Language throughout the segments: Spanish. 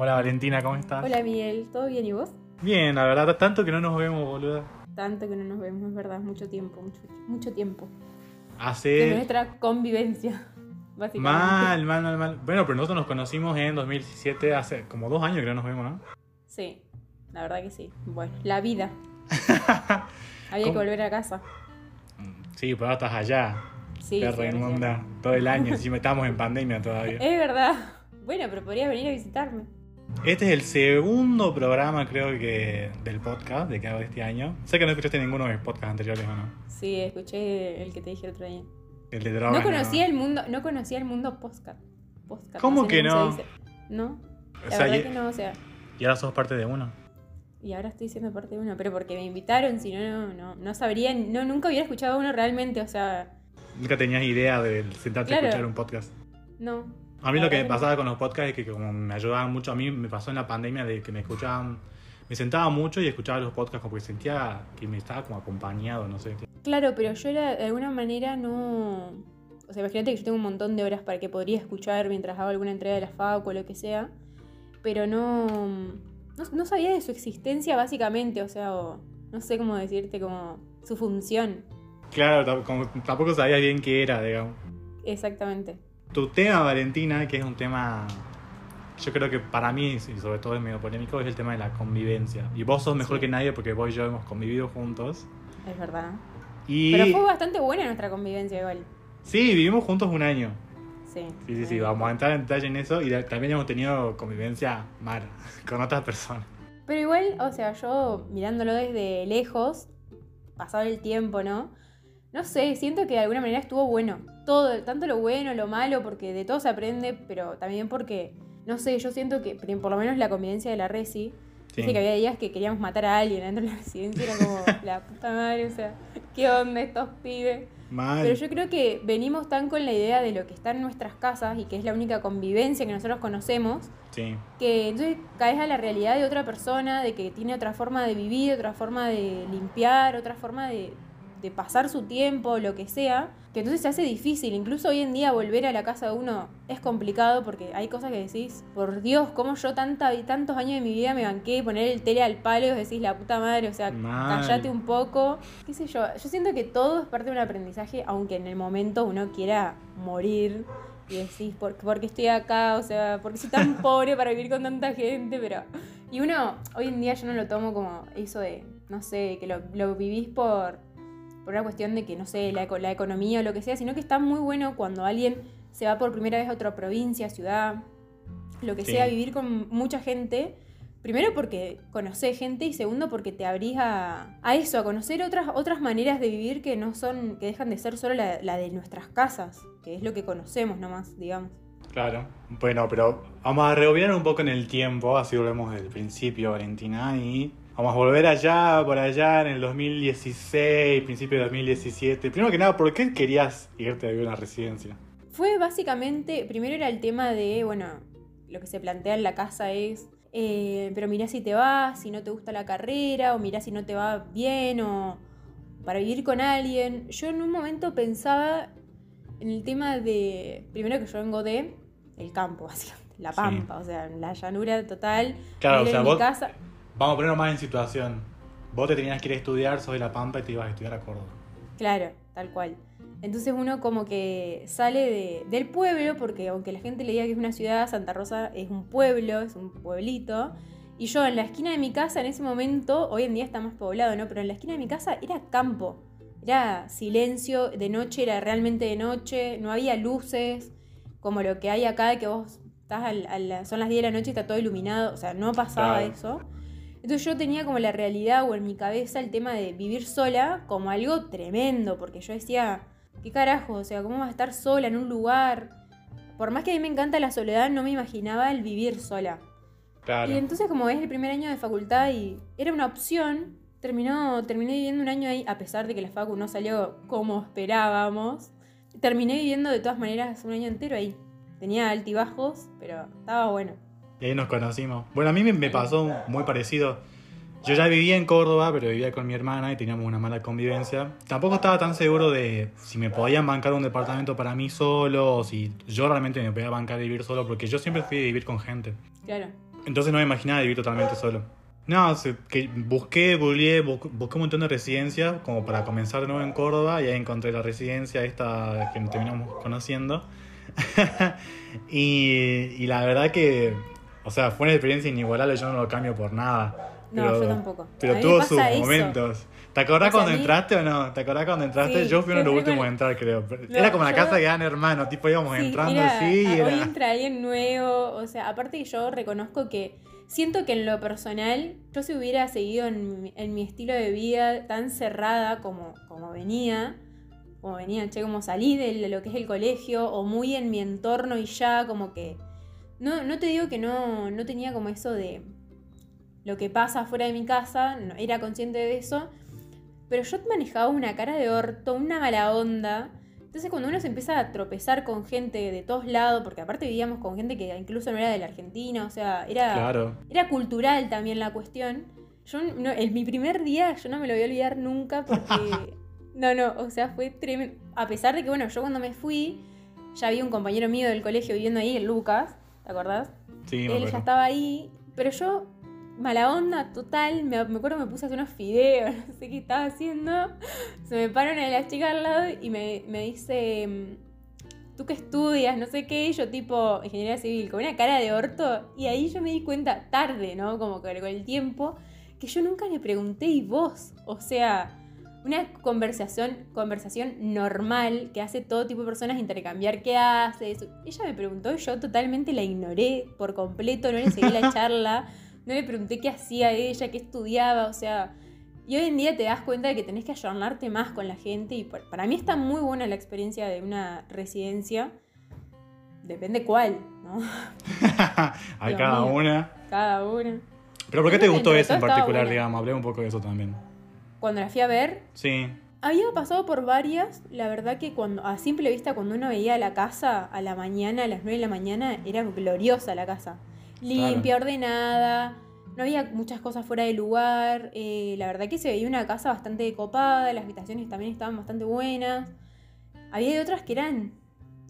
Hola Valentina, ¿cómo estás? Hola Miguel, ¿todo bien y vos? Bien, la verdad, tanto que no nos vemos, boluda. Tanto que no nos vemos, es verdad, mucho tiempo, mucho, mucho tiempo. De Hace... nuestra convivencia, básicamente. Mal, mal, mal, mal. Bueno, pero nosotros nos conocimos en 2017, hace como dos años que no nos vemos, ¿no? Sí, la verdad que sí. Bueno, la vida. Había que volver a casa. Sí, pero ahora estás allá. Sí, Perra sí, inmunda. Todo el año, encima estamos en pandemia todavía. Es verdad. Bueno, pero podrías venir a visitarme. Este es el segundo programa, creo que, del podcast de que hago este año. Sé que no escuchaste ninguno de mis podcasts anteriores, ¿o no? Sí, escuché el que te dije el otro día. El de drogas. No conocía el mundo, no conocía el mundo podcast. podcast ¿Cómo sé que no? No, O la sea, verdad y, que no, o sea, y ahora sos parte de uno. y ahora estoy siendo parte de uno, pero porque me invitaron, si no, no, no, no sabría, no, nunca hubiera escuchado uno realmente, o sea, Nunca tenías idea de sentarte Claro. a escuchar un podcast. no. A mí lo que pasaba con los podcasts es que como me ayudaban mucho, a mí me pasó en la pandemia de que me escuchaban, me sentaba mucho y escuchaba los podcasts como que sentía que me estaba como acompañado, no sé. Claro, pero yo era, de alguna manera no... O sea, imagínate que yo tengo un montón de horas para que podría escuchar mientras hago alguna entrega de la FAC o lo que sea, pero no, no, no sabía de su existencia básicamente, o sea, o no sé cómo decirte, como su función, Claro, como tampoco sabía bien qué era, digamos. exactamente. Tu tema, Valentina, que es un tema, yo creo que para mí, y sobre todo es medio polémico, es el tema de la convivencia. Y vos sos mejor Sí. que nadie porque vos y yo hemos convivido juntos. Es verdad. Y Pero fue bastante buena nuestra convivencia igual. sí, vivimos juntos un año. Sí. Sí, sí, sí, vamos a entrar en detalle en eso. Y también hemos tenido convivencia mala con otras personas. Pero igual, o sea, yo mirándolo desde lejos, pasado el tiempo, ¿no? No sé, siento que de alguna manera estuvo bueno. Todo, tanto lo bueno, lo malo, porque de todo se aprende, pero también porque, no sé, yo siento que por lo menos la convivencia de la Resi, Sí. que había días que queríamos matar a alguien dentro de la residencia, era como la puta madre, o sea, ¿qué onda estos pibes? Mal. Pero yo creo que venimos tan con la idea de lo que está en nuestras casas y que es la única convivencia que nosotros conocemos, Sí. que entonces caes a la realidad de otra persona, de que tiene otra forma de vivir, otra forma de limpiar, otra forma de, de pasar su tiempo, lo que sea, que entonces se hace difícil. Incluso hoy en día volver a la casa de uno es complicado porque hay cosas que decís, por Dios, cómo yo tanta, tantos años de mi vida me banqué poner el tele al palo y decís la puta madre, o sea, Mal. callate un poco, qué sé yo. Yo siento que todo es parte de un aprendizaje, aunque en el momento uno quiera morir y decís, ¿por, por qué estoy acá? O sea, ¿por qué soy tan pobre para vivir con tanta gente? Pero. Y uno, hoy en día yo no lo tomo como eso de, no sé, que lo, lo vivís por, por una cuestión de que, no sé, la, eco- la economía o lo que sea, sino que está muy bueno cuando alguien se va por primera vez a otra provincia, ciudad, lo que Sí. sea, vivir con mucha gente. Primero porque conoces gente y segundo porque te abrís a, a eso, a conocer otras, otras maneras de vivir que no son, que dejan de ser solo la, la de nuestras casas, que es lo que conocemos nomás, digamos. Claro. Bueno, pero vamos a rebobinar un poco en el tiempo, así volvemos del principio, Valentina, y vamos a volver allá, por allá, en el 2016, principio de 2017. Primero que nada, ¿por qué querías irte a vivir a una residencia? Fue básicamente, primero era el tema de, bueno, lo que se plantea en la casa es, eh, pero mirá si te vas, si no te gusta la carrera, o mirá si no te va bien, o para vivir con alguien. Yo en un momento pensaba en el tema de, primero que yo vengo de el campo, básicamente, la Sí. pampa, o sea, la llanura total. Claro, o sea, en mi vos- casa. Vamos a ponernos más en situación. Vos te tenías que ir a estudiar, sos de La Pampa y te ibas a estudiar a Córdoba. Claro, tal cual. Entonces uno como que sale de- del pueblo, porque aunque la gente le diga que es una ciudad, Santa Rosa es un pueblo, es un pueblito. Y yo en la esquina de mi casa en ese momento, hoy en día está más poblado, ¿no? Pero en la esquina de mi casa era campo. Era silencio, de noche era realmente de noche, no había luces, como lo que hay acá, de que vos estás al- a la- son las 10 de la noche y está todo iluminado, o sea, no pasaba Claro. eso. Entonces yo tenía como la realidad o en mi cabeza el tema de vivir sola como algo tremendo, porque yo decía, ¿qué carajo? O sea, ¿cómo vas a estar sola en un lugar? Por más que a mí me encanta la soledad, no me imaginaba el vivir sola. Claro. Y entonces como es el primer año de facultad y era una opción, terminó, terminé viviendo un año ahí, a pesar de que la facu no salió como esperábamos. Terminé viviendo de todas maneras un año entero ahí. Tenía altibajos, pero estaba bueno. Y ahí nos conocimos. Bueno, a mí me, me pasó muy parecido. Yo ya vivía en Córdoba, pero vivía con mi hermana y teníamos una mala convivencia. Tampoco estaba tan seguro de si me podían bancar un departamento para mí solo o si yo realmente me podía bancar vivir solo, porque yo siempre fui a vivir con gente. Claro. Entonces no me imaginaba vivir totalmente solo. No, que busqué, googleé, bu- busqué un montón de residencias como para comenzar de nuevo en Córdoba y ahí encontré la residencia esta que terminamos conociendo. y, y la verdad que, o sea, fue una experiencia inigualable, yo no lo cambio por nada. No, Pero- yo tampoco. Pero tuvo sus eso. momentos. ¿Te acordás O sea, cuando mí- entraste o no? ¿Te acordás cuando entraste? Sí, yo fui uno de los últimos a entrar, creo. No, era como la yo- casa de gran hermano, tipo íbamos Sí, entrando así y ah, Hoy era... entra alguien nuevo, o sea, aparte que yo reconozco que siento que en lo personal, yo si hubiera seguido en, mi- en mi estilo de vida tan cerrada como, como venía, como venía, che, como salí de lo que es el colegio, o muy en mi entorno y ya, como que... No, no te digo que no, no tenía como eso de lo que pasa fuera de mi casa, no, era consciente de eso, pero yo manejaba una cara de orto, una mala onda. Entonces cuando uno se empieza a tropezar con gente de todos lados, porque aparte vivíamos con gente que incluso no era de la Argentina, o sea, era, Claro. era cultural también la cuestión. Yo no, en mi primer día yo no me lo voy a olvidar nunca porque... No, no, o sea, fue tremendo. A pesar de que, bueno, yo cuando me fui, ya había un compañero mío del colegio viviendo ahí, el Lucas, ¿te acordás? Sí, me Él ya estaba ahí, pero yo, mala onda total, me, me acuerdo me puse a hacer unos fideos, no sé qué estaba haciendo. Se me para una de las chicas al lado y me, me dice, mm, ¿tú qué estudias? No sé qué, y yo tipo, ingeniería civil, con una cara de orto. Y ahí yo me di cuenta, tarde, ¿no? Como que con el tiempo, que yo nunca le pregunté, ¿y vos? O sea... Una conversación, conversación normal que hace todo tipo de personas intercambiar qué haces. Ella me preguntó yo totalmente la ignoré por completo, no le seguí la charla, no le pregunté qué hacía ella, qué estudiaba, o sea, y hoy en día te das cuenta de que tenés que ayornarte más con la gente y pa- para mí está muy buena la experiencia de una residencia, depende cuál, ¿no? Hay cada mío. una. Cada una. Pero ¿por qué te gustó esa en particular, digamos? Hablé un poco de eso también. Cuando la fui a ver, Sí. Había pasado por varias, la verdad que cuando a simple vista cuando uno veía la casa a la mañana, a las 9 de la mañana, era gloriosa la casa. Limpia, ordenada, no había muchas cosas fuera de lugar, eh, la verdad que se veía una casa bastante copada, las habitaciones también estaban bastante buenas. Había otras que eran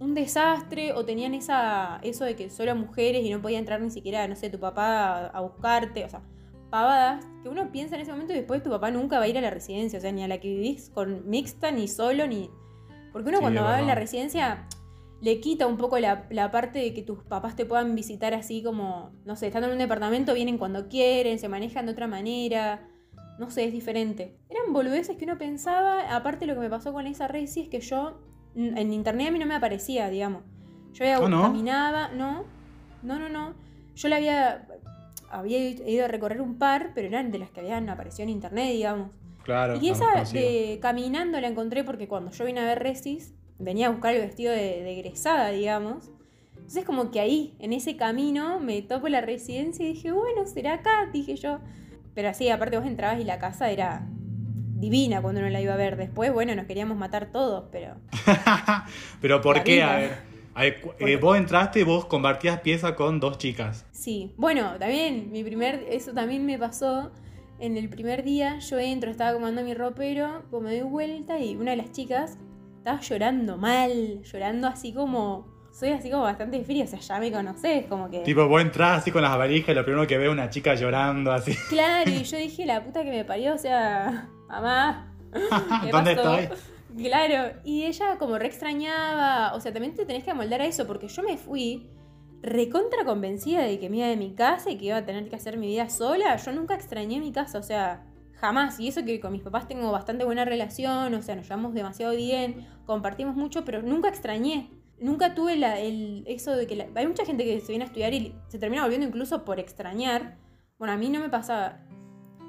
un desastre o tenían esa eso de que solo mujeres y no podía entrar ni siquiera, no sé, tu papá a, a buscarte, o sea, pavadas que uno piensa en ese momento y después tu papá nunca va a ir a la residencia, o sea, ni a la que vivís con mixta, ni solo, ni... Porque uno Sí, cuando va a la residencia le quita un poco la, la parte de que tus papás te puedan visitar así como, no sé, estando en un departamento, vienen cuando quieren, se manejan de otra manera, no sé, es diferente. Eran boludeces que uno pensaba, aparte lo que me pasó con esa resi es que yo, en internet a mí no me aparecía, digamos. Yo había, Ah, ¿no? caminaba, no, no, no, no. Yo la había, había ido a recorrer un par, pero eran de las que habían aparecido en internet, digamos. Claro. Y esa de caminando la encontré porque cuando yo vine a ver Resis, venía a buscar el vestido de, de egresada, digamos. Entonces como que ahí, en ese camino, me topo la residencia y dije, bueno, será acá, dije yo. Pero así, aparte vos entrabas y la casa era divina cuando uno la iba a ver. Después, bueno, nos queríamos matar todos, pero... Pero ¿por qué? A ver. Eh, vos entraste y vos compartías pieza con dos chicas. Sí, bueno, también mi primer, eso también me pasó. En el primer día yo entro, estaba comando mi ropero, pues me doy vuelta y una de las chicas estaba llorando mal, llorando así como, soy así como bastante fría, o sea, ya me conocés, como que... Tipo, vos entrás así con las valijas y lo primero que veo es una chica llorando así. Claro, y yo dije, la puta que me parió, o sea, mamá, ¿qué ¿Dónde pasó? estoy? Claro, y ella como re extrañaba, o sea, también te tenés que amoldar a eso, porque yo me fui recontra convencida de que me iba de mi casa y que iba a tener que hacer mi vida sola. Yo nunca extrañé mi casa, o sea, jamás. Y eso que con mis papás tengo bastante buena relación, o sea, nos llevamos demasiado bien, compartimos mucho, pero nunca extrañé. Nunca tuve el, eso de que... la- hay mucha gente que se viene a estudiar y se termina volviendo incluso por extrañar. Bueno, a mí no me pasaba.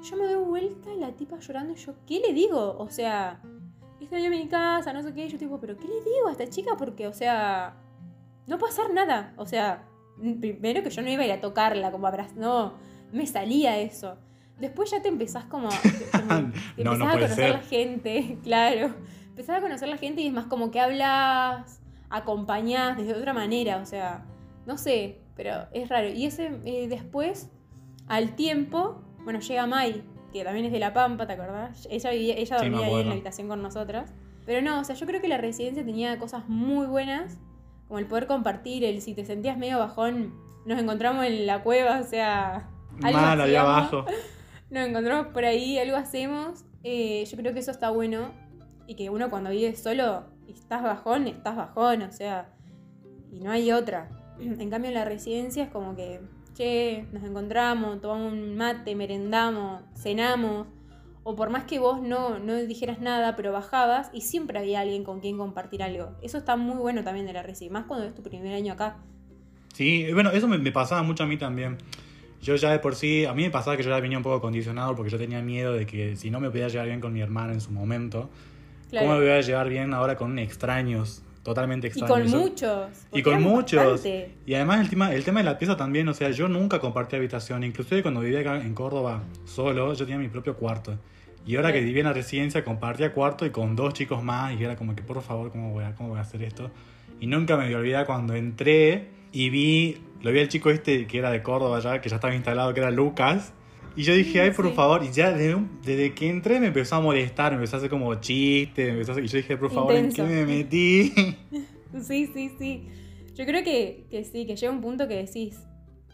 Yo me doy vuelta y la tipa llorando y yo, ¿qué le digo? O sea, extraño mi casa, no sé qué. Y yo tipo, ¿pero qué le digo a esta chica? Porque, o sea, no puede hacer nada. O sea, primero que yo no iba a ir a tocarla como abrazar. No, me salía eso. Después ya te empezás como... a- como- te No, no empezás a conocer ser. la gente, claro. Empezás a conocer la gente y es más como que hablas, acompañás desde otra manera. O sea, no sé, pero es raro. Y ese eh, después, al tiempo, bueno, llega Mai, que también es de La Pampa, ¿te acordás? Ella, vivía, ella Sí, dormía ahí en la habitación con nosotras. Pero no, o sea, yo creo que la residencia tenía cosas muy buenas, como el poder compartir, el si te sentías medio bajón, nos encontramos en la cueva, o sea, algo Mal, allá abajo. Nos encontramos por ahí, algo hacemos. Eh, yo creo que eso está bueno. Y que uno cuando vive solo y estás bajón, estás bajón, o sea. Y no hay otra. En cambio, en la residencia es como que, che, nos encontramos, tomamos un mate, merendamos, cenamos. O por más que vos no, no dijeras nada, pero bajabas y siempre había alguien con quien compartir algo. Eso está muy bueno también de la residencia, más cuando es tu primer año acá. Sí, bueno, eso me, me pasaba mucho a mí también. Yo ya de por sí, a mí me pasaba que yo ya venía un poco condicionado porque yo tenía miedo de que si no me podía llevar bien con mi hermano en su momento, Claro. ¿cómo me voy a llevar bien ahora con extraños? Totalmente y extraños. con muchos. Y con muchos. bastante. Y además el tema, el tema de la pieza también, o sea, yo nunca compartí habitación. Inclusive cuando vivía acá en Córdoba solo, yo tenía mi propio cuarto. Y ahora que Sí. vivía en la residencia, compartía cuarto y con dos chicos más. Y era como que, por favor, ¿cómo voy a, cómo voy a hacer esto? Y nunca me olvidar cuando entré y vi, lo vi al chico este que era de Córdoba ya, que ya estaba instalado, que era Lucas. Y yo dije, ay, por Sí. favor. Y ya desde, desde que entré me empezó a molestar, me empezó a hacer como chiste. Me empezó a hacer- y yo dije, por favor, Intenso. ¿en qué me metí? Sí, sí, sí. Yo creo que, que sí, que llega un punto que decís,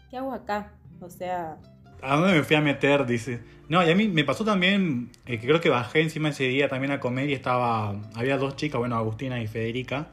¿qué hago acá? O sea, ¿A dónde me fui a meter? Dice. No, y a mí me pasó también, eh, que creo que bajé encima ese día también a comer y estaba, había dos chicas, bueno, Agustina y Federica,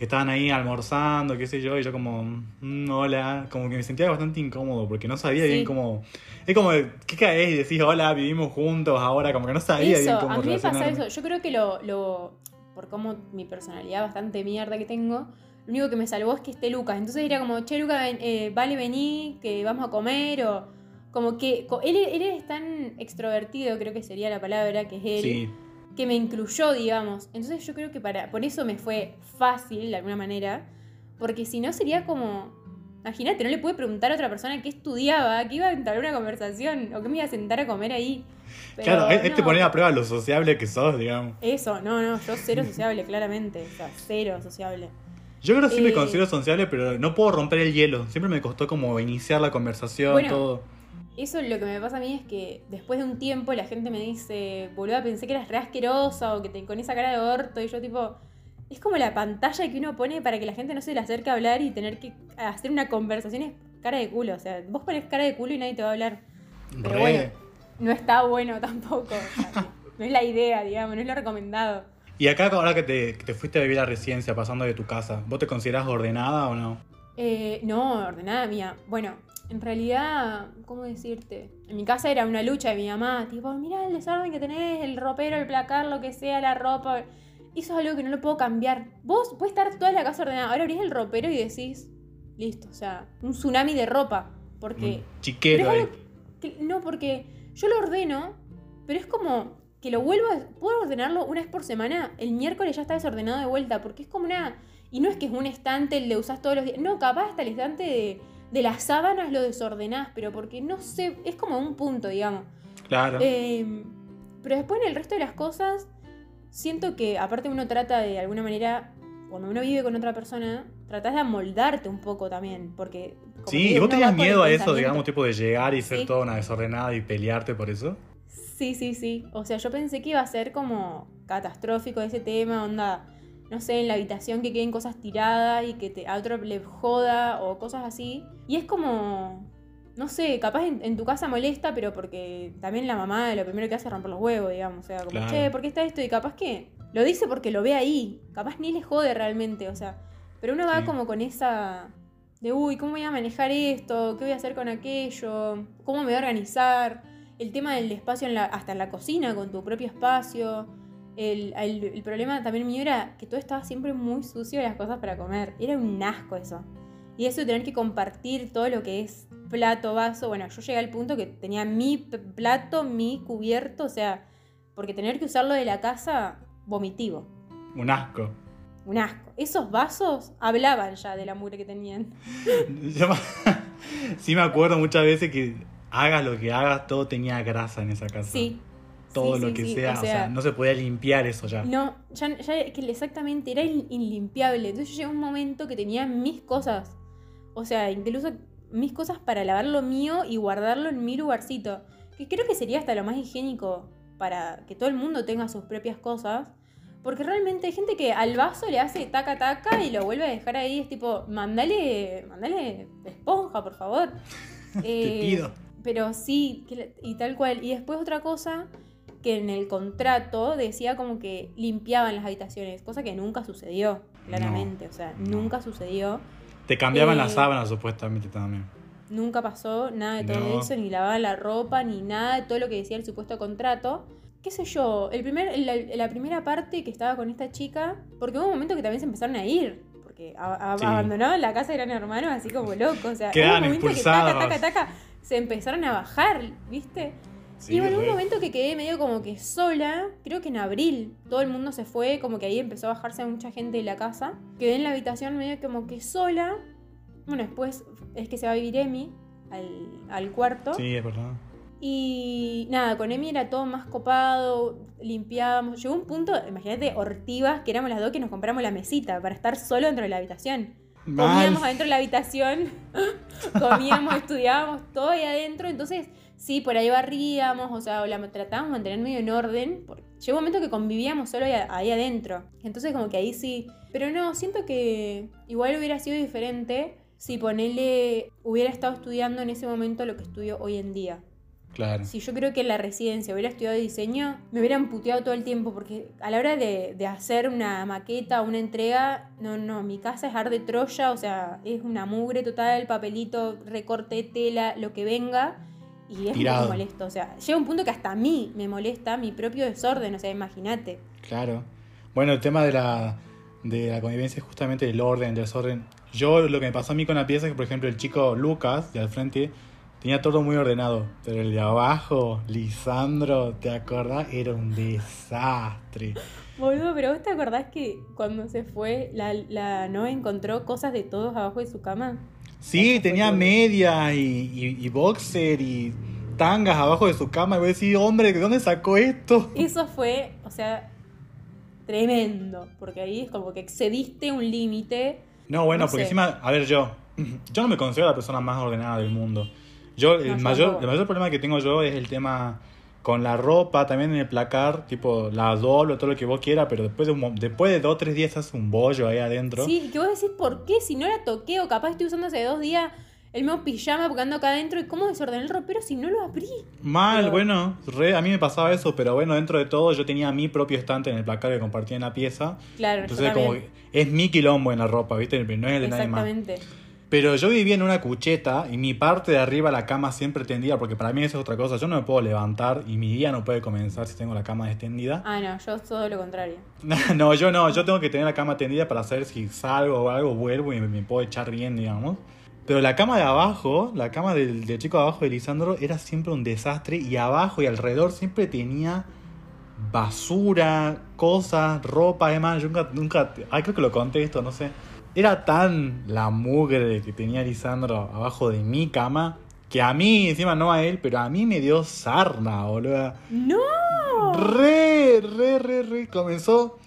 que estaban ahí almorzando, qué sé yo, y yo como, mm, hola, como que me sentía bastante incómodo porque no sabía Sí. bien cómo... Es como, ¿qué caes? Y decís, hola, vivimos juntos ahora, como que no sabía bien eso, cómo a mí me pasa eso. Yo creo que lo, lo, por cómo mi personalidad bastante mierda que tengo, lo único que me salvó es que esté Lucas. Entonces era como, che, Lucas, ven, eh, vale, vení, que vamos a comer, o como que él, él es tan extrovertido, creo que sería la palabra, que es él. Sí, que me incluyó, digamos. Entonces yo creo que para, por eso me fue fácil de alguna manera, porque si no sería como, imagínate, no le pude preguntar a otra persona qué estudiaba, que iba a entablar una conversación o que me iba a sentar a comer ahí. Pero claro, es, te poner a prueba lo sociable que sos, digamos. Eso, no, no, yo cero sociable, claramente, o sea, cero sociable. Yo creo que sí me Eh, considero sociable, pero no puedo romper el hielo. Siempre me costó como iniciar la conversación, Bueno, todo. Eso lo que me pasa a mí es que después de un tiempo la gente me dice, boluda, pensé que eras re asquerosa o que te, con esa cara de orto y yo tipo... Es como la pantalla que uno pone para que la gente no se le acerque a hablar y tener que hacer una conversación es cara de culo. O sea, vos pones cara de culo y nadie te va a hablar. Pero Re. bueno, no está bueno tampoco. o sea, no es la idea, digamos, no es lo recomendado. Y acá, ahora que te, que te fuiste a vivir a la residencia pasando de tu casa, ¿vos te considerás ordenada o no? Eh, no, ordenada mía. Bueno, en realidad, ¿cómo decirte? En mi casa era una lucha de mi mamá, tipo, mira el desorden que tenés, el ropero, el placar, lo que sea, la ropa. Eso es algo que no lo puedo cambiar. Vos puedes estar toda la casa ordenada. Ahora abrís el ropero y decís, listo, o sea, un tsunami de ropa. Porque. Un chiquero ahí. que- no, porque yo lo ordeno, pero es como que lo vuelvo a. Puedo ordenarlo una vez por semana. El miércoles ya está desordenado de vuelta, porque es como una. Y no es que es un estante el de usás todos los días. No, capaz hasta el estante de, de las sábanas lo desordenás, pero porque no sé. Es como un punto, digamos. Claro. Eh, pero después en el resto de las cosas, siento que aparte uno trata de alguna manera, cuando uno vive con otra persona, tratás de amoldarte un poco también, porque... sí, digo, ¿y vos tenías miedo a eso, digamos, tipo de llegar y ser Sí. toda una desordenada y pelearte por eso? Sí, sí, sí. O sea, yo pensé que iba a ser como catastrófico ese tema, onda, no sé, en la habitación que queden cosas tiradas y que te, a otro le joda o cosas así. Y es como, no sé, capaz en, en tu casa molesta, pero porque también la mamá lo primero que hace es romper los huevos, digamos. O sea, como, Claro. che, ¿por qué está esto? Y capaz que lo dice porque lo ve ahí. Capaz ni le jode realmente, o sea. Pero uno va como con esa de, uy, ¿cómo voy a manejar esto? ¿Qué voy a hacer con aquello? ¿Cómo me voy a organizar? El tema del espacio en la, hasta en la cocina, con tu propio espacio. El, el- el problema también mío era que todo estaba siempre muy sucio las cosas para comer. Era un asco eso. Y eso de tener que compartir todo lo que es plato, vaso. Bueno, yo llegué al punto que tenía mi plato, mi cubierto, o sea, porque tener que usarlo de la casa, vomitivo. Un asco. Un asco. Esos vasos hablaban ya de la mugre que tenían. Yo sí me acuerdo muchas veces que hagas lo que hagas, todo tenía grasa en esa casa. Sí. Todo sí, lo sí, que sí. sea, o sea, no se podía limpiar eso ya. No, ya, ya que exactamente era in- inlimpiable. Entonces llegó un momento que tenía mis cosas. O sea, incluso mis cosas para lavar lo mío y guardarlo en mi lugarcito. Que creo que sería hasta lo más higiénico para que todo el mundo tenga sus propias cosas. Porque realmente hay gente que al vaso le hace taca taca y lo vuelve a dejar ahí. Es tipo, mandale, mandale esponja, por favor. Te Eh, pido. Pero sí, y tal cual. Y después otra cosa que en el contrato decía como que limpiaban las habitaciones, cosa que nunca sucedió, claramente. o sea, no. nunca sucedió. Te cambiaban Eh, las sábanas supuestamente también. Nunca pasó nada de todo No. eso, ni lavaban la ropa, ni nada de todo lo que decía el supuesto contrato. ¿Qué sé yo? El primer, la, la primera parte que estaba con esta chica, porque hubo un momento que también se empezaron a ir, porque a- a- Sí. abandonaban la casa de Gran Hermano así como locos. O sea, hubo un momento que taca, taca, taca, se empezaron a bajar, ¿viste? Sí, y re. un momento que quedé medio como que sola, creo que en abril, todo el mundo se fue, como que ahí empezó a bajarse mucha gente de la casa. Quedé en la habitación medio como que sola. Bueno, después es que se va a vivir Emi al, al cuarto. Sí, es verdad. Y nada, con Emi era todo más copado, limpiábamos. Llegó un punto, imagínate, hortivas, que éramos las dos que nos compramos la mesita para estar solo dentro de la habitación. Mal. Comíamos adentro de la habitación, comíamos, estudiábamos todo ahí adentro. Entonces, sí, por ahí barríamos, o sea, o la tratábamos de mantener medio en orden. porque Llegó un momento que convivíamos solo ahí, ahí adentro. Entonces, como que ahí sí. Pero no, siento que igual hubiera sido diferente si ponele, hubiera estado estudiando en ese momento lo que estudio hoy en día. Claro. Si yo creo que en la residencia hubiera estudiado diseño, me hubieran puteado todo el tiempo, porque a la hora de, de hacer una maqueta, una entrega, no, no, mi casa es ar de Troya, o sea, es una mugre total, papelito, recorte, tela, lo que venga, y es Tirado. muy molesto. O sea, llega un punto que hasta a mí me molesta mi propio desorden, o sea, imagínate. Claro. Bueno, el tema de la, de la convivencia es justamente el orden, el desorden. Yo lo que me pasó a mí con la pieza es que, por ejemplo, el chico Lucas, de al frente, tenía todo muy ordenado. Pero el de abajo, Lisandro, ¿te acordás? Era un desastre. Boludo, pero vos te acordás que cuando se fue, la, la Noe encontró cosas de todos abajo de su cama. Sí, tenía todo. medias y, y, y boxer y tangas abajo de su cama. Y voy a decir, hombre, ¿de dónde sacó esto? Eso fue, o sea, tremendo, porque ahí es como que excediste un límite. No, bueno, No porque sé. encima, a ver, yo, yo no me considero la persona más ordenada del mundo. Yo, el, No, mayor, el mayor problema que tengo yo es el tema con la ropa, también en el placar, tipo, la doblo, todo lo que vos quieras, pero después de, un después de dos o tres días haces un bollo ahí adentro. Sí, y que vos decís, ¿por qué? Si no la toqué, o capaz estoy usando hace dos días el mismo pijama porque ando acá adentro, ¿y cómo desordené el ropero si no lo abrí? Mal, Pero- bueno, re, a mí me pasaba eso, pero bueno, dentro de todo yo tenía mi propio estante en el placar que compartía en la pieza. Claro, Entonces yo como es mi quilombo en la ropa, ¿viste? No es el de nadie más. Exactamente. Pero yo vivía en una cucheta y mi parte de arriba la cama siempre tendida, porque para mí eso es otra cosa. Yo no me puedo levantar y mi día no puede comenzar si tengo la cama extendida. Ah, no, yo todo lo contrario. no, yo no, yo tengo que tener la cama tendida para saber si salgo o algo, vuelvo y me, me puedo echar bien, digamos. Pero la cama de abajo, la cama del, del chico de abajo de Lisandro, era siempre un desastre y abajo y alrededor siempre tenía basura, cosas, ropa, además, yo nunca, nunca, ay, creo que lo conté esto, no sé. Era tan la mugre que tenía Lisandro abajo de mi cama que a mí, encima no a él, pero a mí me dio sarna, boludo. ¡No! Re, re, re, re. Comenzó.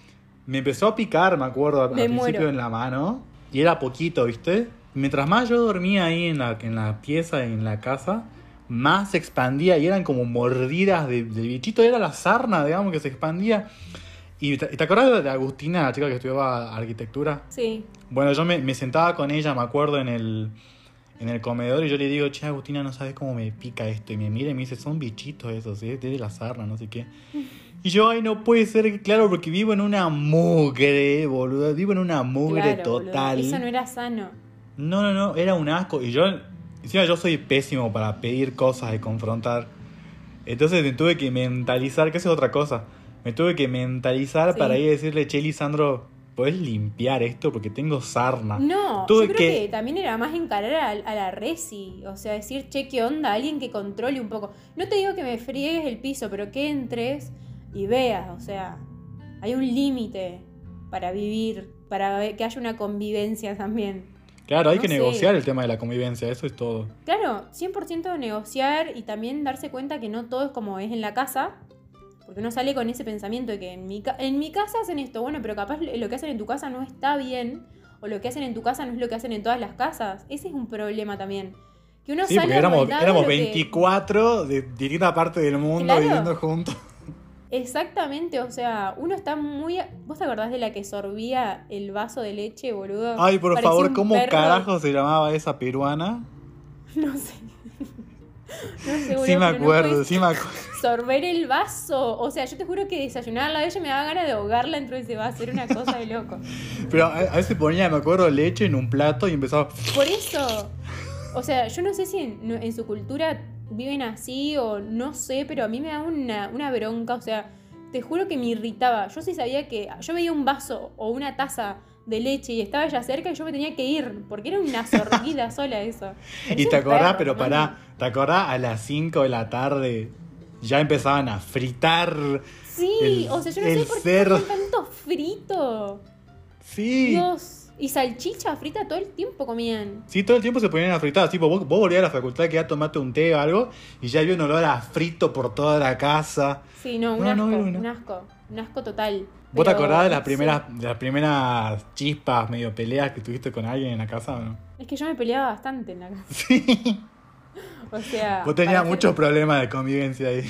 Me empezó a picar, me acuerdo, al, principio en la mano. Y era poquito, ¿viste? Mientras más yo dormía ahí en la, en la pieza, en la casa, más se expandía y eran como mordidas de, de bichito. Era la sarna, digamos, que se expandía. ¿Y te, te acordás de Agustina, la chica que estudiaba arquitectura? Sí. Bueno, yo me, me sentaba con ella, me acuerdo, en el, en el comedor y yo le digo, che, Agustina, no sabes cómo me pica esto. Y me mira y me dice, son bichitos esos, ¿eh? de la sarna, no sé qué. Y yo, ay, no puede ser, claro, porque vivo en una mugre, boludo. Vivo en una mugre Claro, boludo. total. Eso no era sano. No, no, no, era un asco. Y yo, encima yo soy pésimo para pedir cosas y confrontar. Entonces me tuve que mentalizar, que esa es otra cosa. Me tuve que mentalizar Sí. para ir a decirle, che, Lisandro, ¿podés limpiar esto? Porque tengo sarna. No, Tuve yo creo que... que- también era más encarar a, a la resi, o sea, decir, che, ¿qué onda? Alguien que controle un poco. No te digo que me friegues el piso, pero que entres y veas, o sea, hay un límite para vivir, para que haya una convivencia también. Claro, hay No que sé. negociar el tema de la convivencia, eso es todo. Claro, 100% negociar y también darse cuenta que no todo es como es en la casa, porque uno sale con ese pensamiento de que en mi, en mi casa hacen esto, bueno, pero capaz lo que hacen en tu casa no está bien, o lo que hacen en tu casa no es lo que hacen en todas las casas. Ese es un problema también. Que uno Sí, sale porque éramos, éramos lo que- 24 de distintas partes del mundo Claro. viviendo juntos. Exactamente, o sea, uno está muy... ¿Vos te acordás de la que sorbía el vaso de leche, boludo? Ay, por Parecía favor, ¿cómo perro. carajo se llamaba esa peruana? No sé. No sé, boludo, Sí me no acuerdo, puedes sí me acuerdo. Sorber el vaso. O sea, yo te juro que desayunarla a ella me daba ganas de ahogarla dentro de ese vaso. Era una cosa de loco. Pero a veces ponía, me acuerdo, leche en un plato y empezaba... Por eso. O sea, yo no sé si en, su cultura viven así o no sé, pero a mí me da una, una bronca. O sea, te juro que me irritaba. Yo sí sabía que. Yo veía un vaso o una taza de leche y estaba ella cerca y yo me tenía que ir. Porque era una sorbida sola eso. Y te acordás, perro, pero pará, ¿te acordás a las 5 de la tarde? Ya empezaban a fritar. Sí, el- o sea, yo no sé por qué tanto frito. Sí. Dios. Y salchicha frita todo el tiempo comían. Sí, todo el tiempo se ponían a fritar. Tipo, vos, vos volvías a la facultad que ya tomaste un té o algo y ya había un olor a frito por toda la casa. Sí, no, un No, asco, no, no. un asco. Un asco total. ¿Vos te acordás de las primeras, de las primeras chispas, medio peleas que tuviste con alguien en la casa o no? Es que yo me peleaba bastante en la casa. Sí. O sea. Vos tenías muchos problemas de convivencia ahí.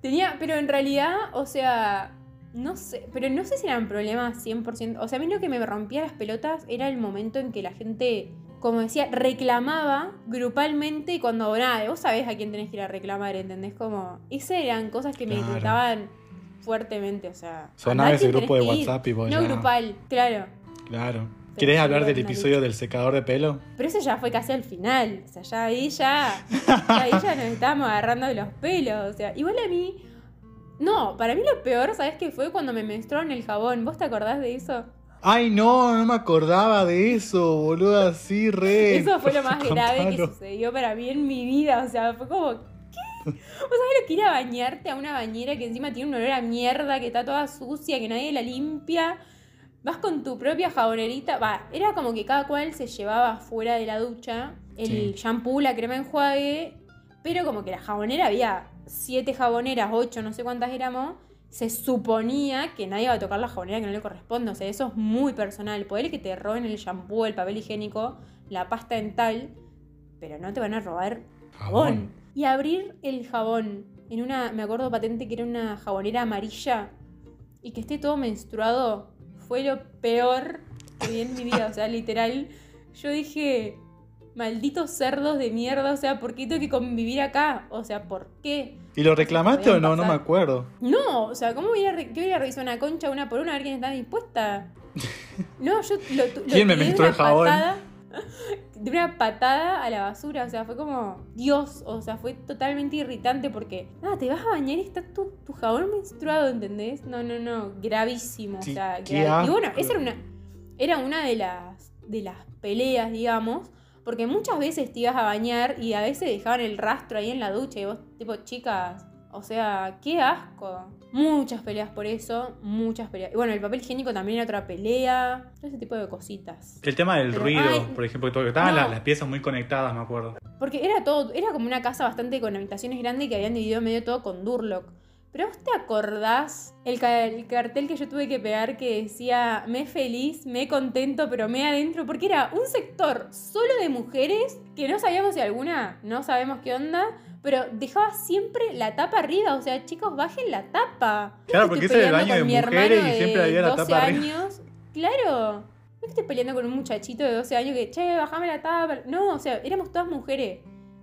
Tenía, pero en realidad, o sea. No sé, pero no sé si eran problemas 100%. O sea, a mí lo que me rompía las pelotas era el momento en que la gente, como decía, reclamaba grupalmente y cuando, nada, vos sabés a quién tenés que ir a reclamar, ¿entendés? Como, esas eran cosas que me Claro. irritaban fuertemente, o sea. Sonaba ese grupo de. WhatsApp y vos No ya- grupal, claro. Claro. ¿Querés hablar del episodio del secador de pelo? Pero eso ya fue casi al final. O sea, ya ahí ya. ya ahí ya nos estábamos agarrando de los pelos. O sea, igual a mí. No, para mí lo peor, ¿sabes qué fue? Cuando me menstruaron el jabón. ¿Vos te acordás de eso? Ay, no, no me acordaba de eso, boludo, así re. Eso fue lo más grave que sucedió para mí en mi vida. O sea, fue como. ¿Qué? ¿Vos sabés lo que ir a bañarte a una bañera que encima tiene un olor a mierda, que está toda sucia, que nadie la limpia? Vas con tu propia jabonerita. Va, era como que cada cual se llevaba fuera de la ducha el Sí. shampoo, la crema enjuague, pero como que la jabonera había siete jaboneras, ocho, no sé cuántas éramos. Se suponía que nadie iba a tocar la jabonera que no le corresponde. O sea, eso es muy personal. Poder que te roben el shampoo, el papel higiénico, la pasta dental, pero no te van a robar jabón. Jabón. Y abrir el jabón en una, me acuerdo patente que era una jabonera amarilla y que esté todo menstruado fue lo peor que vi en mi vida. O sea, literal, yo dije, malditos cerdos de mierda, o sea, ¿por qué tengo que convivir acá? O sea, ¿por qué? ¿Y lo reclamaste o no? No me acuerdo. No, o sea, ¿cómo voy a, voy a revisar una concha una por una a ver quién está dispuesta? No, yo lo, lo ¿Quién me menstruó el jabón? patada- de una patada a la basura, o sea, fue como Dios, o sea, fue totalmente irritante porque, nada, te vas a bañar y está tu, tu jabón menstruado, ¿entendés? No, no, no, gravísimo, o sea, gravi- Y bueno, esa era una, era una de las, de las peleas, digamos, porque muchas veces te ibas a bañar y a veces dejaban el rastro ahí en la ducha y vos, tipo, chicas, o sea, qué asco. Muchas peleas por eso, muchas peleas. Y bueno, el papel higiénico también era otra pelea, todo ese tipo de cositas. El tema del Pero, ruido, ay, por ejemplo, que estaban no. las, las piezas muy conectadas, me acuerdo. Porque era todo, era como una casa bastante con habitaciones grandes que habían dividido medio todo con Durlock. Pero vos te acordás el, ca- el cartel que yo tuve que pegar que decía me feliz, me contento, pero me adentro, porque era un sector solo de mujeres que no sabíamos si alguna, no sabemos qué onda, pero dejaba siempre la tapa arriba, o sea, chicos, bajen la tapa. Claro, que porque ese era el peleando baño de con mi mujeres hermano y siempre de había la 12 tapa arriba. años. Claro. No es que estoy peleando con un muchachito de 12 años que, che, bajame la tapa. No, o sea, éramos todas mujeres.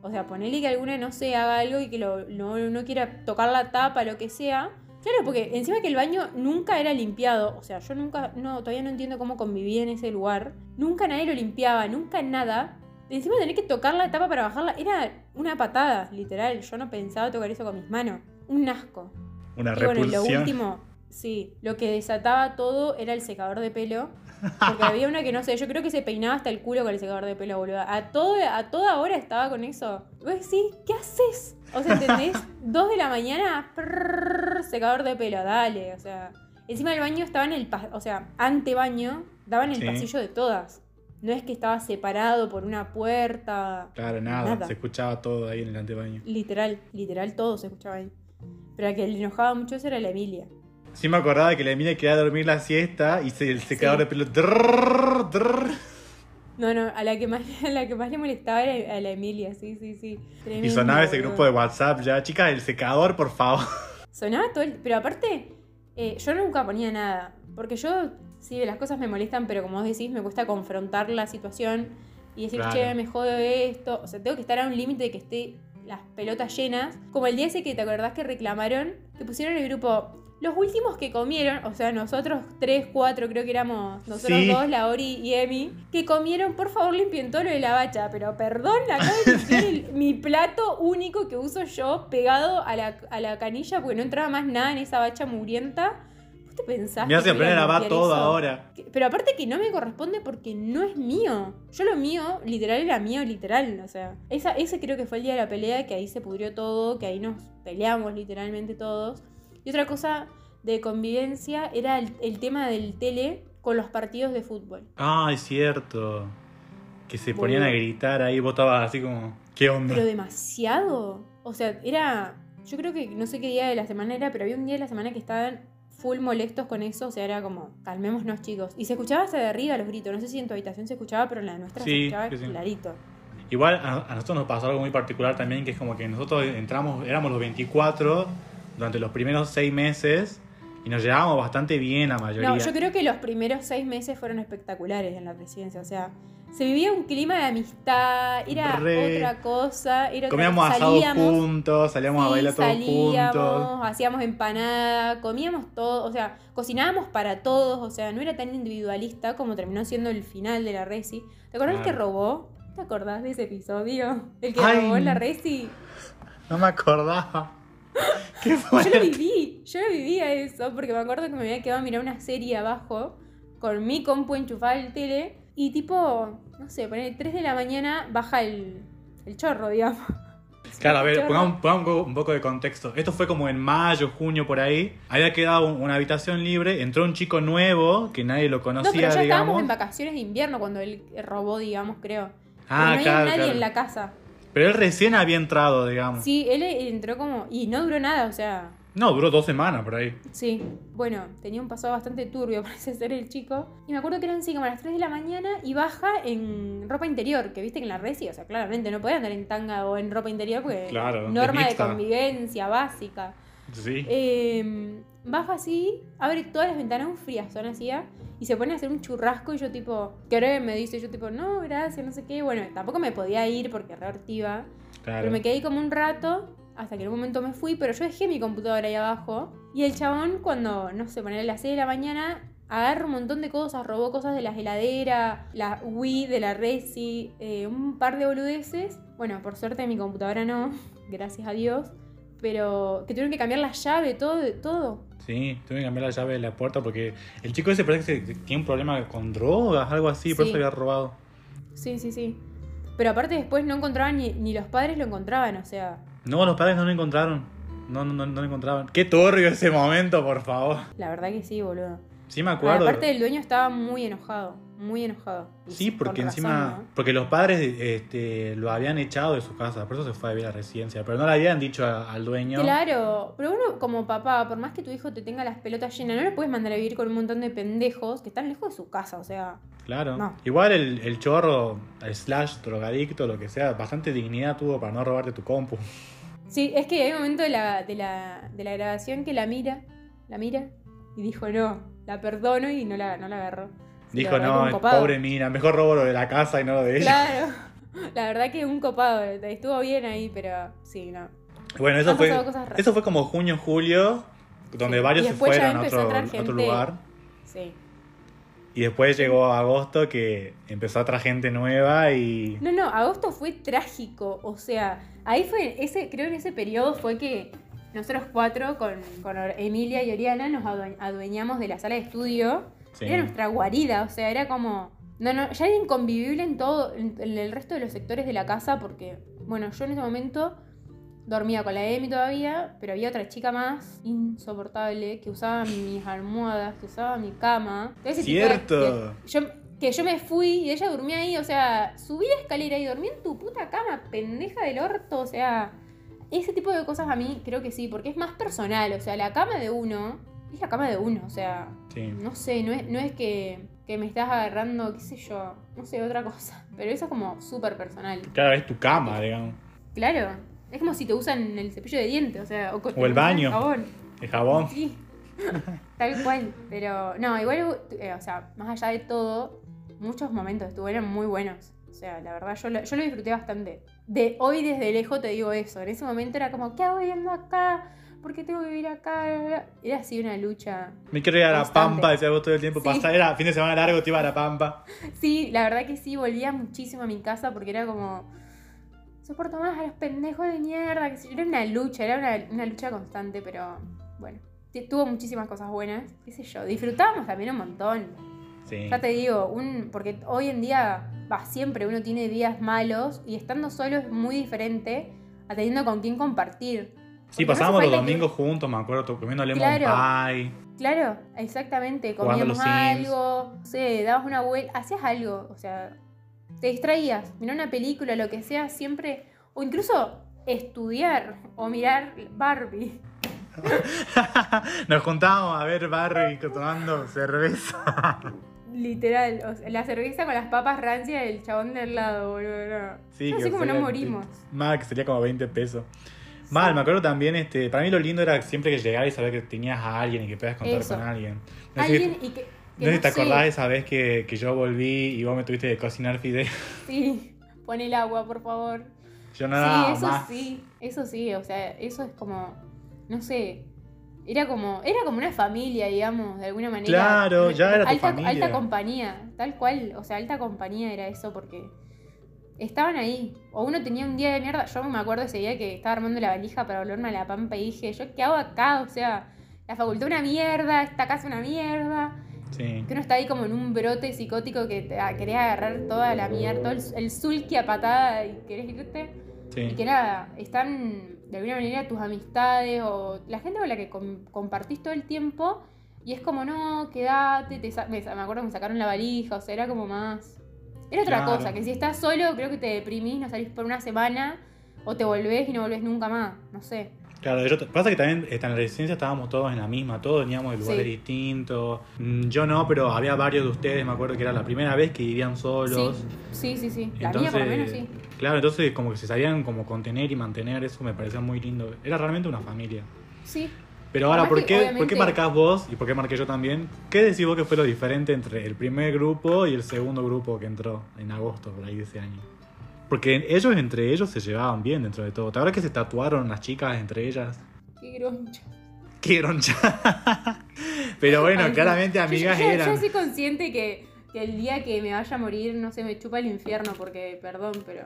O sea, ponele que alguna, no sé, haga algo y que lo- no, no quiera tocar la tapa, lo que sea. Claro, porque encima que el baño nunca era limpiado. O sea, yo nunca, no, todavía no entiendo cómo convivía en ese lugar. Nunca nadie lo limpiaba, nunca nada. Encima tener que tocar la tapa para bajarla era una patada, literal. Yo no pensaba tocar eso con mis manos. Un asco. Una Y bueno, y lo repulsión. último, sí, lo que desataba todo era el secador de pelo. Porque había una que no sé, yo creo que se peinaba hasta el culo con el secador de pelo, boludo. A, todo, a toda hora estaba con eso. Vos decís, ¿qué haces? O sea, ¿entendés? Dos de la mañana, secador de pelo, dale. O sea, encima del baño estaba en el, o sea, ante baño, daba en el Sí. pasillo de todas. No es que estaba separado por una puerta. Claro, nada, Nada. se escuchaba todo ahí en el antebaño. Literal, literal todo se escuchaba ahí. Pero a que le enojaba mucho eso era la Emilia. Sí me acordaba que la Emilia quería dormir la siesta y se, el secador Sí. de pelo... drrrr. No, no, a la que más, a la que más le molestaba era a la Emilia, sí, sí, sí. y Tremendo, sonaba ese grupo de WhatsApp ya. Chicas, el secador, por favor. Sonaba todo el... Pero aparte, eh, yo nunca ponía nada. Porque yo, sí, las cosas me molestan, pero como vos decís, me cuesta confrontar la situación y decir, Claro. che, me jode esto. O sea, tengo que estar a un límite de que esté las pelotas llenas. Como el día ese que te acordás que reclamaron, que pusieron el grupo. Los últimos que comieron, o sea, nosotros tres, cuatro, creo que éramos nosotros Sí. dos, la Ori y Emi, que comieron, por favor limpien todo lo de la bacha, pero perdón, acabo de limpiar mi plato único que uso yo pegado a la, a la canilla porque no entraba más nada en esa bacha mugrienta. ¿Vos te pensás Me hace aprender a limpiar todo eso? ahora. Pero aparte que no me corresponde porque no es mío. Yo lo mío, literal, era mío, literal. O sea, esa, ese creo que fue el día de la pelea, que ahí se pudrió todo, que ahí nos peleamos literalmente todos. Y otra cosa de convivencia era el, el tema del tele con los partidos de fútbol. Ah, es cierto. Que se ponían Boludo. a gritar ahí, vos estabas así como, ¿qué onda? Pero demasiado. O sea, era. Yo creo que no sé qué día de la semana era, pero había un día de la semana que estaban full molestos con eso. O sea, era como, calmémonos, chicos. Y se escuchaba hasta de arriba los gritos. No sé si en tu habitación se escuchaba, pero en la nuestra se escuchaba sí. clarito. Igual a, a nosotros nos pasó algo muy particular también, que es como que nosotros entramos, éramos los 24 durante los primeros seis meses y nos llevábamos bastante bien la mayoría. No, yo creo que los primeros seis meses fueron espectaculares en la residencia. O sea, se vivía un clima de amistad, era Re. otra cosa. Era otra- Comíamos asado salíamos, juntos, salíamos a bailar todos salíamos, juntos. hacíamos empanada, comíamos todo, o sea, cocinábamos para todos, o sea, no era tan individualista como terminó siendo el final de la Resi. ¿Te acordás el que robó? ¿Te acordás de ese episodio? El que Ay. robó la Resi. No me acordaba. ¿Qué fue? Yo lo viví, yo lo viví a eso, porque me acuerdo que me había quedado a mirar una serie abajo, con mi compu enchufada al tele, y tipo, no sé, poner 3 de la mañana baja el, el chorro, digamos. Claro, a ver, pongamos, pongamos un poco- de contexto. Esto fue como en mayo, junio, por ahí. Había quedado un- una habitación libre, entró un chico nuevo que nadie lo No, conocía, pero ya estábamos en vacaciones de invierno cuando él robó, digamos, creo. Pero Ah, no había nadie claro. en la casa. Pero él recién había entrado, digamos. Sí, él entró como. Y no duró nada, o sea. No, duró dos semanas por ahí. Sí. Bueno, tenía un pasado bastante turbio, parece ser el chico. Y me acuerdo que eran así como a las 3 de la mañana y baja en ropa interior, que viste que en la resi, o sea, claramente no podía andar en tanga o en ropa interior porque. Claro, Norma de convivencia básica. Sí. Eh, baja así, abre todas las ventanas, un friazón hacía, y se pone a hacer un churrasco y yo tipo, ¿qué hora me dice? Yo tipo, no, gracias, no sé qué. Bueno, tampoco me podía ir porque era reactiva. claro. Pero me quedé como un rato, hasta que en un momento me fui, pero yo dejé mi computadora ahí abajo. Y el chabón, cuando, no sé, poner a las 6 de la mañana, agarra un montón de cosas, robó cosas de la heladera, la Wii, de la Resi, eh, un par de boludeces. Bueno, por suerte mi computadora no, gracias a Dios. Pero que tuvieron que cambiar la llave, todo, todo. Sí, tuve que cambiar la llave de la puerta porque el chico ese parece que tiene un problema con drogas, algo así, por eso había robado. Sí, sí, sí. Pero aparte después no encontraban ni, ni los padres lo encontraban, o sea, No, los padres no lo encontraron. No, no, no, no lo encontraban. Qué turbio ese momento, por favor. la verdad que sí, boludo. Sí me acuerdo. Aparte el dueño estaba muy enojado, muy enojado. Y Sí, porque encima. ¿no? Porque los padres este, lo habían echado de su casa, por eso se fue a vivir a la residencia. Pero no le habían dicho a- al dueño. Claro, pero uno como papá, por más que tu hijo te tenga las pelotas llenas, no lo puedes mandar a vivir con un montón de pendejos que están lejos de su casa, o sea, Claro. No. Igual el, el chorro, el slash, drogadicto, lo que sea, bastante dignidad tuvo para no robarte tu compu. Sí, es que hay un momento de la, de la, de la grabación que la mira, la mira y dijo no, la perdono y no la, no la agarró. Dijo, no, pobre mina, mejor robo lo de la casa y no lo de ella. Claro, la verdad que un copado, estuvo bien ahí, pero sí, no. Bueno, eso fue, eso fue como junio, julio, donde Sí. varios se fueron a otro, a otro lugar. Sí. Y después llegó agosto que empezó otra gente nueva y... No, no, agosto fue trágico. O sea, ahí fue, ese, creo en ese periodo fue que nosotros cuatro con, con Emilia y Oriana nos adue- adueñamos de la sala de estudio. Sí. Era nuestra guarida, o sea, era como. No, no, ya era inconvivible en todo, en el resto de los sectores de la casa, porque, bueno, yo en ese momento dormía con la Emi todavía, pero había otra chica más insoportable que usaba mis almohadas, que usaba mi cama. Ese tipo de- Cierto. yo, que yo me fui y ella dormía ahí, o sea, subí la escalera y dormí en tu puta cama, pendeja del orto, o sea, ese tipo de cosas a mí creo que sí, porque es más personal, o sea, la cama de uno es la cama de uno, o sea, Sí. no sé, no es, no es que, que me estás agarrando, qué sé yo, no sé, otra cosa, pero eso es como súper personal. Claro, es tu cama, digamos. Claro, es como si te usan el cepillo de dientes, o sea, o, O el baño. jabón. El jabón. Sí, tal cual. Pero no, igual, eh, o sea, más allá de todo, muchos momentos estuvieron muy buenos. O sea, la verdad, yo lo, yo lo disfruté bastante. De hoy desde lejos te digo eso. En ese momento era como, ¿qué hago viviendo acá? ¿Por qué tengo que vivir acá? Era así una lucha. Me quiero ir a la pampa, decía vos todo el tiempo. Sí. Era fin de semana largo, te iba a la pampa. Sí, la verdad que sí, volvía muchísimo a mi casa porque era como. Soporto más a los pendejos de mierda. Que. Era una lucha, era una, una lucha constante, pero bueno. Tuvo muchísimas cosas buenas, qué sé yo. Disfrutábamos también un montón. Sí. Ya te digo, un, porque hoy en día, va, siempre uno tiene días malos y estando solo es muy diferente a teniendo con quién compartir. Sí, Porque pasábamos los que- domingos juntos, me acuerdo, comiendo lemon Claro. pie. Claro, exactamente. Comíamos algo, no sé, dabas una vuelta, hacías algo, o sea, te distraías, mirar una película, lo que sea, siempre, o incluso estudiar o mirar Barbie. Nos juntábamos a ver Barry tomando cerveza. Literal, o sea, la cerveza con las papas rancias y el chabón del lado, boludo. No, Sí, no sé cómo no morimos. Max, sería como 20 pesos. Mal, me acuerdo también, este, para mí lo lindo era siempre que llegabas y saber que tenías a alguien y que puedas contar Eso. con alguien. No Alguien y que. No sé si te acordás de esa vez que, que yo volví y vos me tuviste que cocinar fideos. Sí, pon el agua, por favor. Yo no sí, eso más. sí, eso sí, o sea, eso es como, no sé, era como, era como una familia, digamos, de alguna manera. Claro, ya era tu alta, familia. Alta compañía, tal cual, o sea, alta compañía era eso porque estaban ahí. O uno tenía un día de mierda, yo me acuerdo ese día que estaba armando la valija para volverme a la pampa y dije, ¿yo qué hago acá? O sea, la facultad una mierda, esta casa una mierda. Sí. Que uno está ahí como en un brote psicótico que te, ah, querés agarrar toda la mierda, todo el, el sulky a patada y querés irte. Y que nada, están de alguna manera tus amistades o la gente con la que com- compartís todo el tiempo y es como, no, quédate, te me, me acuerdo que me sacaron la valija, o sea, era como más... Era otra Claro. cosa, que si estás solo creo que te deprimís, no salís por una semana o te volvés y no volvés nunca más, no sé. Claro, yo, pasa que también este, en la residencia estábamos todos en la misma, todos veníamos de lugares Sí. distintos. Mm, Yo no, pero había varios de ustedes, me acuerdo que era la primera vez que vivían solos. Sí, sí, sí, sí. La mía por lo menos sí. Claro, entonces como que se sabían como contener y mantener, eso me parecía muy lindo. Era realmente una familia. Sí. Pero ahora, ¿por qué, ¿por qué marcás vos y por qué marqué yo también? ¿Qué decís vos que fue lo diferente entre el primer grupo y el segundo grupo que entró en agosto por ahí de ese año? Porque ellos entre ellos se llevaban bien dentro de todo. ¿Te acuerdas que se tatuaron las chicas entre ellas? Qué groncha. ¡Qué groncha! Pero bueno, Ay, claramente amigas yo, yo, eran. Yo soy consciente que, que el día que me vaya a morir, no sé, me chupa el infierno porque, perdón, pero.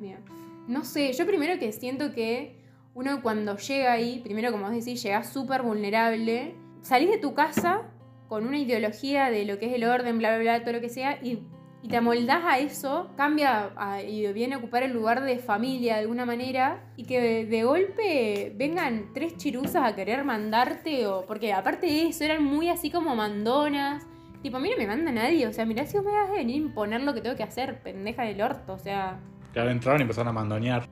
Mira. No sé, yo primero que siento que uno cuando llega ahí, primero como vos decís, llegás súper vulnerable, salís de tu casa con una ideología de lo que es el orden, bla, bla, bla, todo lo que sea, y, y te amoldás a eso, cambia a- y viene a ocupar el lugar de familia de alguna manera, y que de, de golpe vengan tres chiruzas a querer mandarte, o porque aparte de eso, eran muy así como mandonas. Tipo, a mí no me manda nadie, o sea, mirá si vos me vas a venir a imponer lo que tengo que hacer, pendeja del orto, o sea, Claro, entraron y empezaron a mandonear.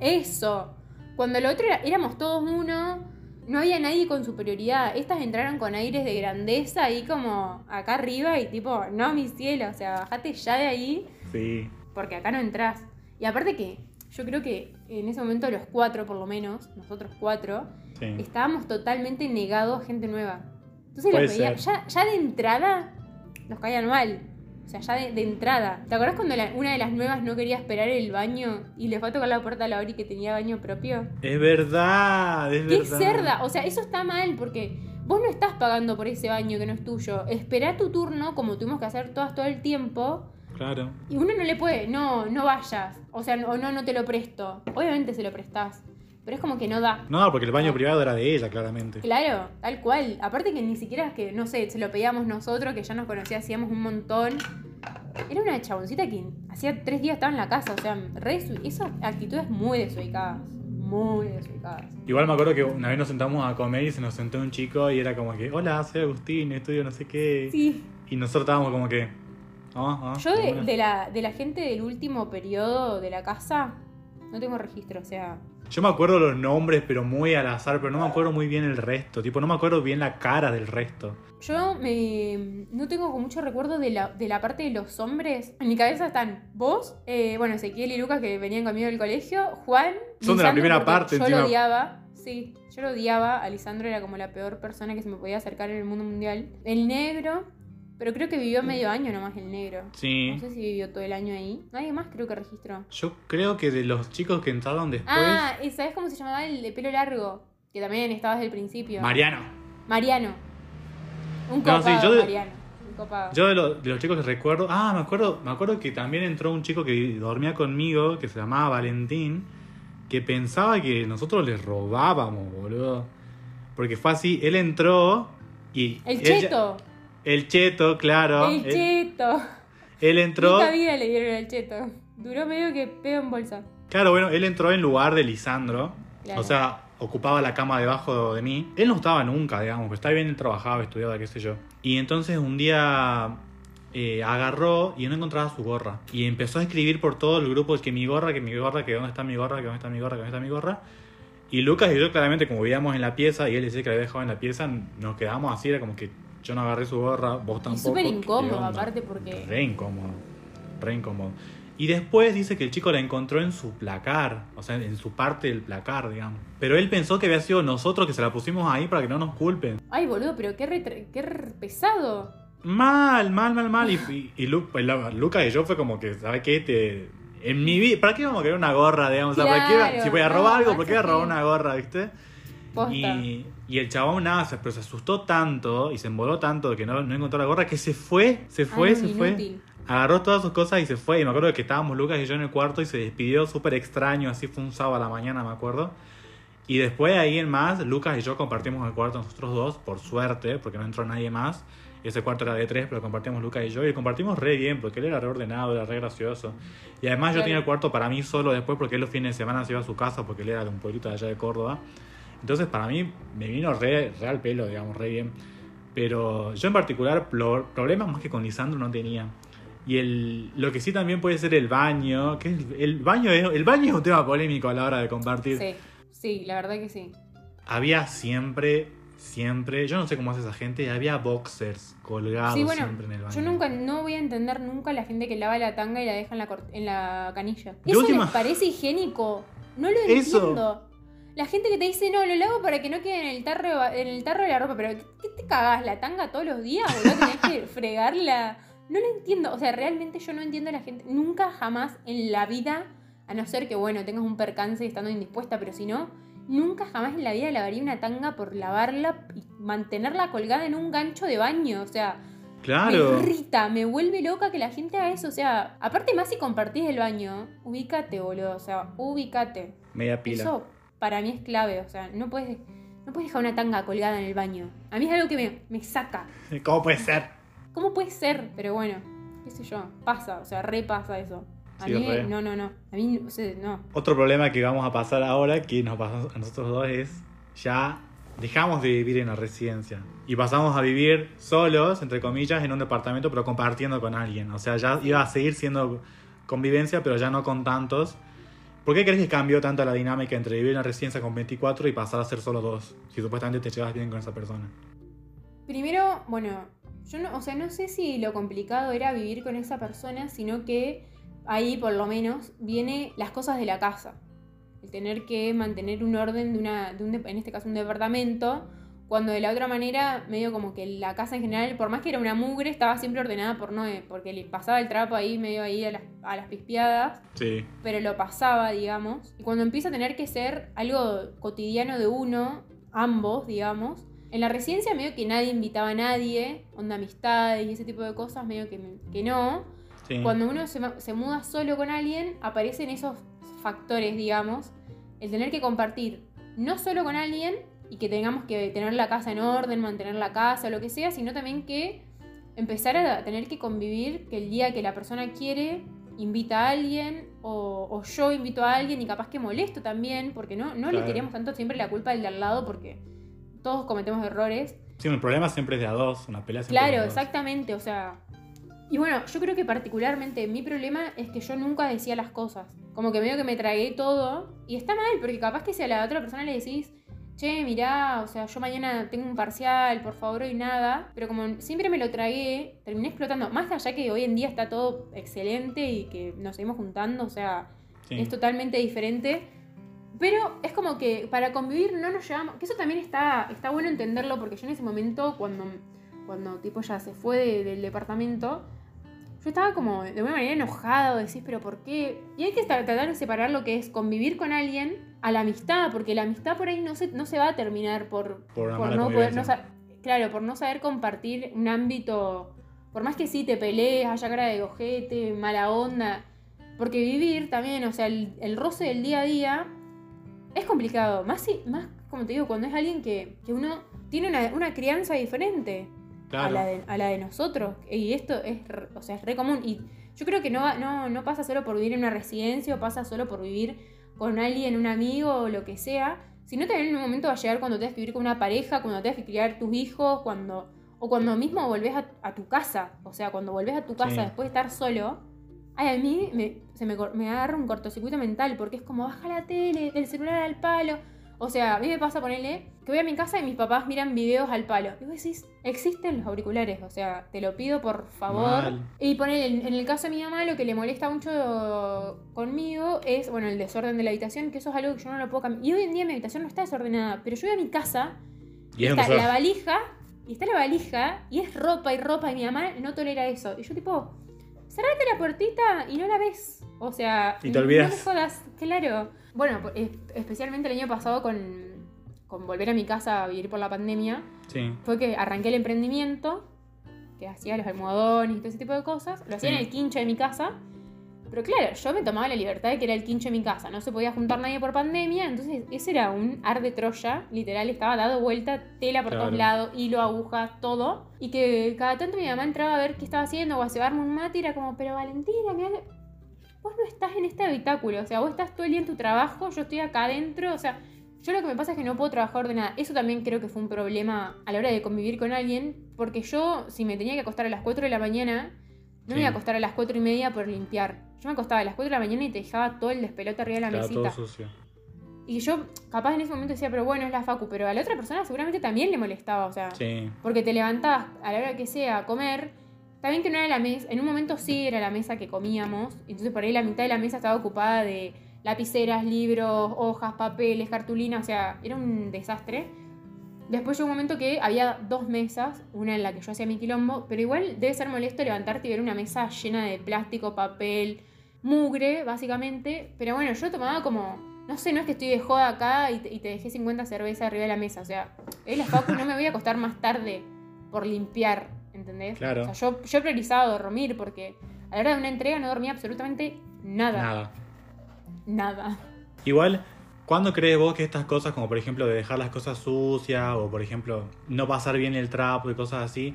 eso. Cuando lo otro era- éramos todos uno, no había nadie con superioridad. Estas entraron con aires de grandeza ahí como acá arriba y tipo, no, mi cielo, o sea, bajate ya de ahí Sí. porque acá no entras. Y aparte que yo creo que en ese momento los cuatro, por lo menos, nosotros cuatro, Sí. estábamos totalmente negados a gente nueva. Entonces los veía, ya, ya de entrada nos caían mal. O sea, ya de, de entrada. ¿Te acordás cuando la- una de las nuevas no quería esperar el baño y le fue a tocar la puerta a la Ori que tenía baño propio? Es verdad, es ¡Qué verdad. cerda! O sea, eso está mal porque vos no estás pagando por ese baño que no es tuyo. Esperá tu turno, como tuvimos que hacer todas todo el tiempo. Claro. Y uno no le puede, no, no vayas. O sea, no, no, no te lo presto. Obviamente se lo prestás. Pero es como que no da. No, porque el baño privado era de ella, claramente. Claro, tal cual. Aparte que ni siquiera es que, no sé, se lo pedíamos nosotros, que ya nos conocía, hacíamos un montón. Era una chaboncita que hacía tres días estaba en la casa, o sea, re esas actitudes muy desubicadas. Muy desubicadas. Igual me acuerdo que una vez nos sentamos a comer y se nos sentó un chico y era como que, hola, soy Agustín, estudio no sé qué. Sí. Y nosotros estábamos como que, ah, ah, Yo de la, de la gente del último periodo de la casa, no tengo registro, o sea. Yo me acuerdo los nombres, pero muy al azar, pero no me acuerdo muy bien el resto. Tipo, no me acuerdo bien la cara del resto. Yo me, no tengo mucho recuerdo de la, de la parte de los hombres. En mi cabeza están vos, eh, bueno, Ezequiel y Lucas que venían conmigo del colegio, Juan. Son de la primera parte, Yo encima. lo odiaba. Sí, yo lo odiaba. A Lisandro era como la peor persona que se me podía acercar en el mundo mundial. El negro, pero creo que vivió medio año nomás el negro. Sí. No sé si vivió todo el año ahí. Nadie más creo que registró. Yo creo que de los chicos que entraron después. Ah, ¿y ¿sabes cómo se llamaba el de pelo largo? Que también estaba desde el principio. Mariano. Mariano. Un No, copado, sí, yo de- Mariano. Un copado. Yo de, lo- de los chicos que recuerdo. Ah, me acuerdo, me acuerdo que también entró un chico que dormía conmigo, que se llamaba Valentín, que pensaba que nosotros les robábamos, boludo. Porque fue así, él entró y. El él ya- cheto. El cheto, claro. el él, cheto. él entró. Nunca vida le dieron el cheto. Duró medio que pego en bolsa. Claro, bueno, él entró en lugar de Lisandro. Claro. O sea, ocupaba la cama debajo de mí. Él no estaba nunca, digamos, está bien, él trabajaba, estudiaba, qué sé yo. Y entonces un día eh, agarró y no encontraba su gorra. Y empezó a escribir por todo el grupo que mi gorra, que mi gorra, que dónde está mi gorra, que dónde está mi gorra, que dónde está mi gorra. Y Lucas y yo claramente, como vivíamos en la pieza y él decía que la había dejado en la pieza, nos quedamos así, era como que yo no agarré su gorra, vos tampoco. súper ¿qué incómodo, aparte, porque. Re incómodo. Re incómodo. Y después dice que el chico la encontró en su placar, o sea, en su parte del placar, digamos. Pero él pensó que había sido nosotros que se la pusimos ahí para que no nos culpen. Ay, boludo, pero qué, qué re- pesado. Mal, mal, mal, mal. Y, y, y Lu- pues, la- Lucas y yo fue como que, ¿sabes qué? Te, en mi vida, ¿para qué vamos a querer una gorra, digamos? O sea, ¿para qué- si voy a no, robar algo, ¿por qué voy a robar una gorra, viste? Y, y el chabón nada, se- pero se asustó tanto y se emboló tanto de que no, no encontró la gorra que se fue, se fue, Ay, se fue. Agarró todas sus cosas y se fue. Y me acuerdo que estábamos Lucas y yo en el cuarto y se despidió súper extraño. Así fue un sábado a la mañana, me acuerdo. Y después de ahí en más, Lucas y yo compartimos el cuarto nosotros dos, por suerte, porque no entró nadie más. Ese cuarto era de tres, pero compartimos Lucas y yo. Y compartimos re bien, porque él era reordenado, era re gracioso. Y además yo tenía el cuarto para mí solo después, porque él los fines de semana se iba a su casa, porque él era de un pueblito de allá de Córdoba. Entonces para mí me vino re, re al pelo, digamos, re bien. Pero yo en particular problemas más que con Lisandro no tenía. Y el, lo que sí también puede ser el baño, que el, el baño es, el baño es un tema polémico a la hora de compartir. Sí, sí, la verdad que sí. Había siempre, siempre, yo no sé cómo hace esa gente, había boxers colgados Sí, bueno, siempre en el baño. yo nunca, no voy a entender nunca a la gente que lava la tanga y la deja en la, en la canilla. ¿Eso última- les parece higiénico? No lo Eso. La gente que te dice, no, lo lavo para que no quede en el tarro, en el tarro de la ropa, pero ¿qué te cagás? ¿La tanga todos los días? ¿Boludo? Tenés que fregarla. No lo entiendo. O sea, realmente yo no entiendo a la gente. Nunca, jamás en la vida, a no ser que, bueno, tengas un percance estando indispuesta, pero si no, nunca jamás en la vida lavaría una tanga por lavarla y mantenerla colgada en un gancho de baño. O sea, Claro. me irrita, me vuelve loca que la gente haga eso. O sea, aparte más si compartís el baño, ubícate, boludo. O sea, ubícate. Media pila. Eso para mí es clave. O sea, no puedes, no puedes dejar una tanga colgada en el baño. A mí es algo que me, me saca. ¿Cómo puede ser? ¿Cómo puede ser? Pero bueno, qué sé yo. Pasa, o sea, repasa eso. A Sí, mí, re. no, no, no. A mí, o sea, no. Otro problema que vamos a pasar ahora, que nos pasó a nosotros dos, es ya dejamos de vivir en la residencia y pasamos a vivir solos, entre comillas, en un departamento, pero compartiendo con alguien. O sea, ya iba a seguir siendo convivencia, pero ya no con tantos. ¿Por qué crees que cambió tanto la dinámica entre vivir en la residencia con 24 y pasar a ser solo dos? Si supuestamente te llevas bien con esa persona. Primero, bueno, yo no, o sea, no sé si lo complicado era vivir con esa persona, sino que ahí por lo menos viene las cosas de la casa. El tener que mantener un orden de una, de un en este caso un departamento, cuando de la otra manera, medio como que la casa en general, por más que era una mugre, estaba siempre ordenada por Noé, porque le pasaba el trapo ahí medio ahí a las, a las pispiadas Sí. pero lo pasaba, digamos. Y cuando empieza a tener que ser algo cotidiano de uno, ambos, digamos, en la residencia medio que nadie invitaba a nadie, onda amistades y ese tipo de cosas, medio que, que no. sí. Cuando uno se, se muda solo con alguien, aparecen esos factores, digamos. El tener que compartir no solo con alguien y que tengamos que tener la casa en orden, mantener la casa, lo que sea, sino también que empezar a tener que convivir que el día que la persona quiere invita a alguien o, o yo invito a alguien y capaz que molesto también, porque no, no le tiremos tanto siempre la culpa al de al lado porque todos cometemos errores. Sí, el problema siempre es de a dos, una pelea siempre es de Claro, a dos. exactamente, o sea. Y bueno, yo creo que particularmente mi problema es que yo nunca decía las cosas. Como que medio que me tragué todo. Y está mal, porque capaz que si a la otra persona le decís, che, mirá, o sea, yo mañana tengo un parcial, por favor, hoy nada. Pero como siempre me lo tragué, terminé explotando. Más allá que hoy en día está todo excelente y que nos seguimos juntando, o sea, Sí. es totalmente diferente. Pero es como que para convivir no nos llevamos. Que eso también está, está bueno entenderlo, porque yo en ese momento, cuando, cuando tipo ya se fue de- del departamento, yo estaba como de una manera enojada, o decís, pero ¿por qué? Y hay que tratar de separar lo que es convivir con alguien a la amistad, porque la amistad por ahí no se, no se va a terminar por, Por no poder, no claro, por no saber compartir un ámbito, por más que sí te pelees, haya cara de ojete, mala onda, porque vivir también, o sea, el, el roce del día a día es complicado, más, si, más como te digo, cuando es alguien que, que uno tiene una, una crianza diferente a, la de, a la de nosotros, y esto es, re- o sea, es re común, y yo creo que no, va- no, no pasa solo por vivir en una residencia, o pasa solo por vivir con alguien, un amigo o lo que sea, sino también en un momento va a llegar cuando tengas que vivir con una pareja, cuando tengas que criar tus hijos, cuando o cuando mismo volvés a, a tu casa, o sea, cuando volvés a tu casa Sí. después de estar solo, ay, a mí me, se me, me agarra un cortocircuito mental, porque es como baja la tele, del celular al palo. O sea, a mí me pasa ponerle que voy a mi casa y mis papás miran videos al palo. Y vos decís, existen los auriculares, o sea, te lo pido por favor. Mal. Y poner en, el caso de mi mamá, lo que le molesta mucho conmigo es, bueno, el desorden de la habitación, que eso es algo que yo no lo puedo cambiar. Y hoy en día mi habitación no está desordenada, pero yo voy a mi casa Y está la valija, y está la valija, y es ropa y ropa, y mi mamá no tolera eso. Y yo tipo, cerrate la puertita y no la ves. O sea, Y te olvidas. No me jodas, claro. Bueno, pues, es- especialmente el año pasado con, con volver a mi casa a vivir por la pandemia, Sí. fue que arranqué el emprendimiento, que hacía los almohadones y todo ese tipo de cosas. Lo hacía Sí. en el quincho de mi casa. Pero claro, yo me tomaba la libertad de que era el quincho de mi casa. No se podía juntar nadie por pandemia. Entonces, ese era un ar de Troya. Literal, estaba dado vuelta, tela por Claro. todos lados, hilo, agujas, todo. Y que cada tanto mi mamá entraba a ver qué estaba haciendo o a cebarme un mate y era como, pero Valentina, mirá, vos no estás en este habitáculo. O sea, vos estás todo el día en tu trabajo, yo estoy acá adentro. O sea, yo lo que me pasa es que no puedo trabajar de nada. Eso también creo que fue un problema a la hora de convivir con alguien. Porque yo, si me tenía que acostar a las 4 de la mañana, no me iba a acostar a las 4 y media por limpiar. Yo me acostaba a las 4 de la mañana y te dejaba todo el despelote arriba de la Estaba todo mesita. sucio. Y yo, capaz en ese momento decía, pero bueno, es la Facu. Pero a la otra persona seguramente también le molestaba. O sea, Sí. porque te levantabas a la hora que sea a comer. También que no era la mesa. En un momento sí era la mesa que comíamos. Entonces por ahí la mitad de la mesa estaba ocupada de lapiceras, libros, hojas, papeles, cartulinas. O sea, era un desastre. Después llegó un momento que había dos mesas, una en la que yo hacía mi quilombo, pero igual debe ser molesto levantarte y ver una mesa llena de plástico, papel, mugre, básicamente. Pero bueno, yo tomaba como, no sé, no es que estoy de joda acá y te, dejé 50 cervezas arriba de la mesa. O sea, es la facu, no me voy a acostar más tarde por limpiar, ¿entendés? Claro. O sea, yo, yo he priorizado dormir porque a la hora de una entrega no dormía absolutamente nada. Nada. Nada. Igual, ¿cuándo crees vos que estas cosas, como por ejemplo de dejar las cosas sucias o por ejemplo no pasar bien el trapo y cosas así,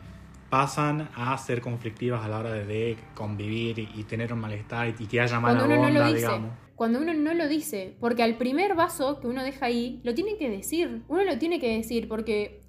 pasan a ser conflictivas a la hora de, de convivir y, y tener un malestar y, y que haya mala Cuando uno onda, no lo dice. digamos? Cuando uno no lo dice, porque al primer vaso que uno deja ahí, lo tiene que decir. Uno lo tiene que decir, porque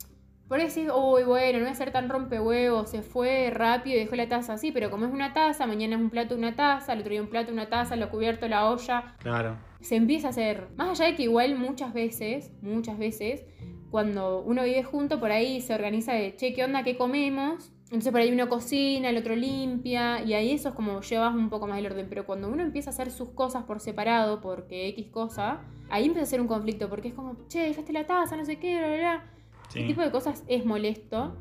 por ahí decís, uy, bueno, no voy a ser tan rompehuevos, se fue rápido y dejó la taza así, pero como es una taza, mañana es un plato, una taza, el otro día un plato, una taza, lo cubierto, la olla, Claro. se empieza a hacer. Más allá de que igual muchas veces, muchas veces, cuando uno vive junto, por ahí se organiza de, che, ¿qué onda? ¿Qué comemos? Entonces por ahí uno cocina, el otro limpia, y ahí eso es como llevas un poco más el orden. Pero cuando uno empieza a hacer sus cosas por separado, porque X cosa, ahí empieza a ser un conflicto, porque es como, che, dejaste la taza, no sé qué, bla, bla, bla. Ese Sí. tipo de cosas es molesto.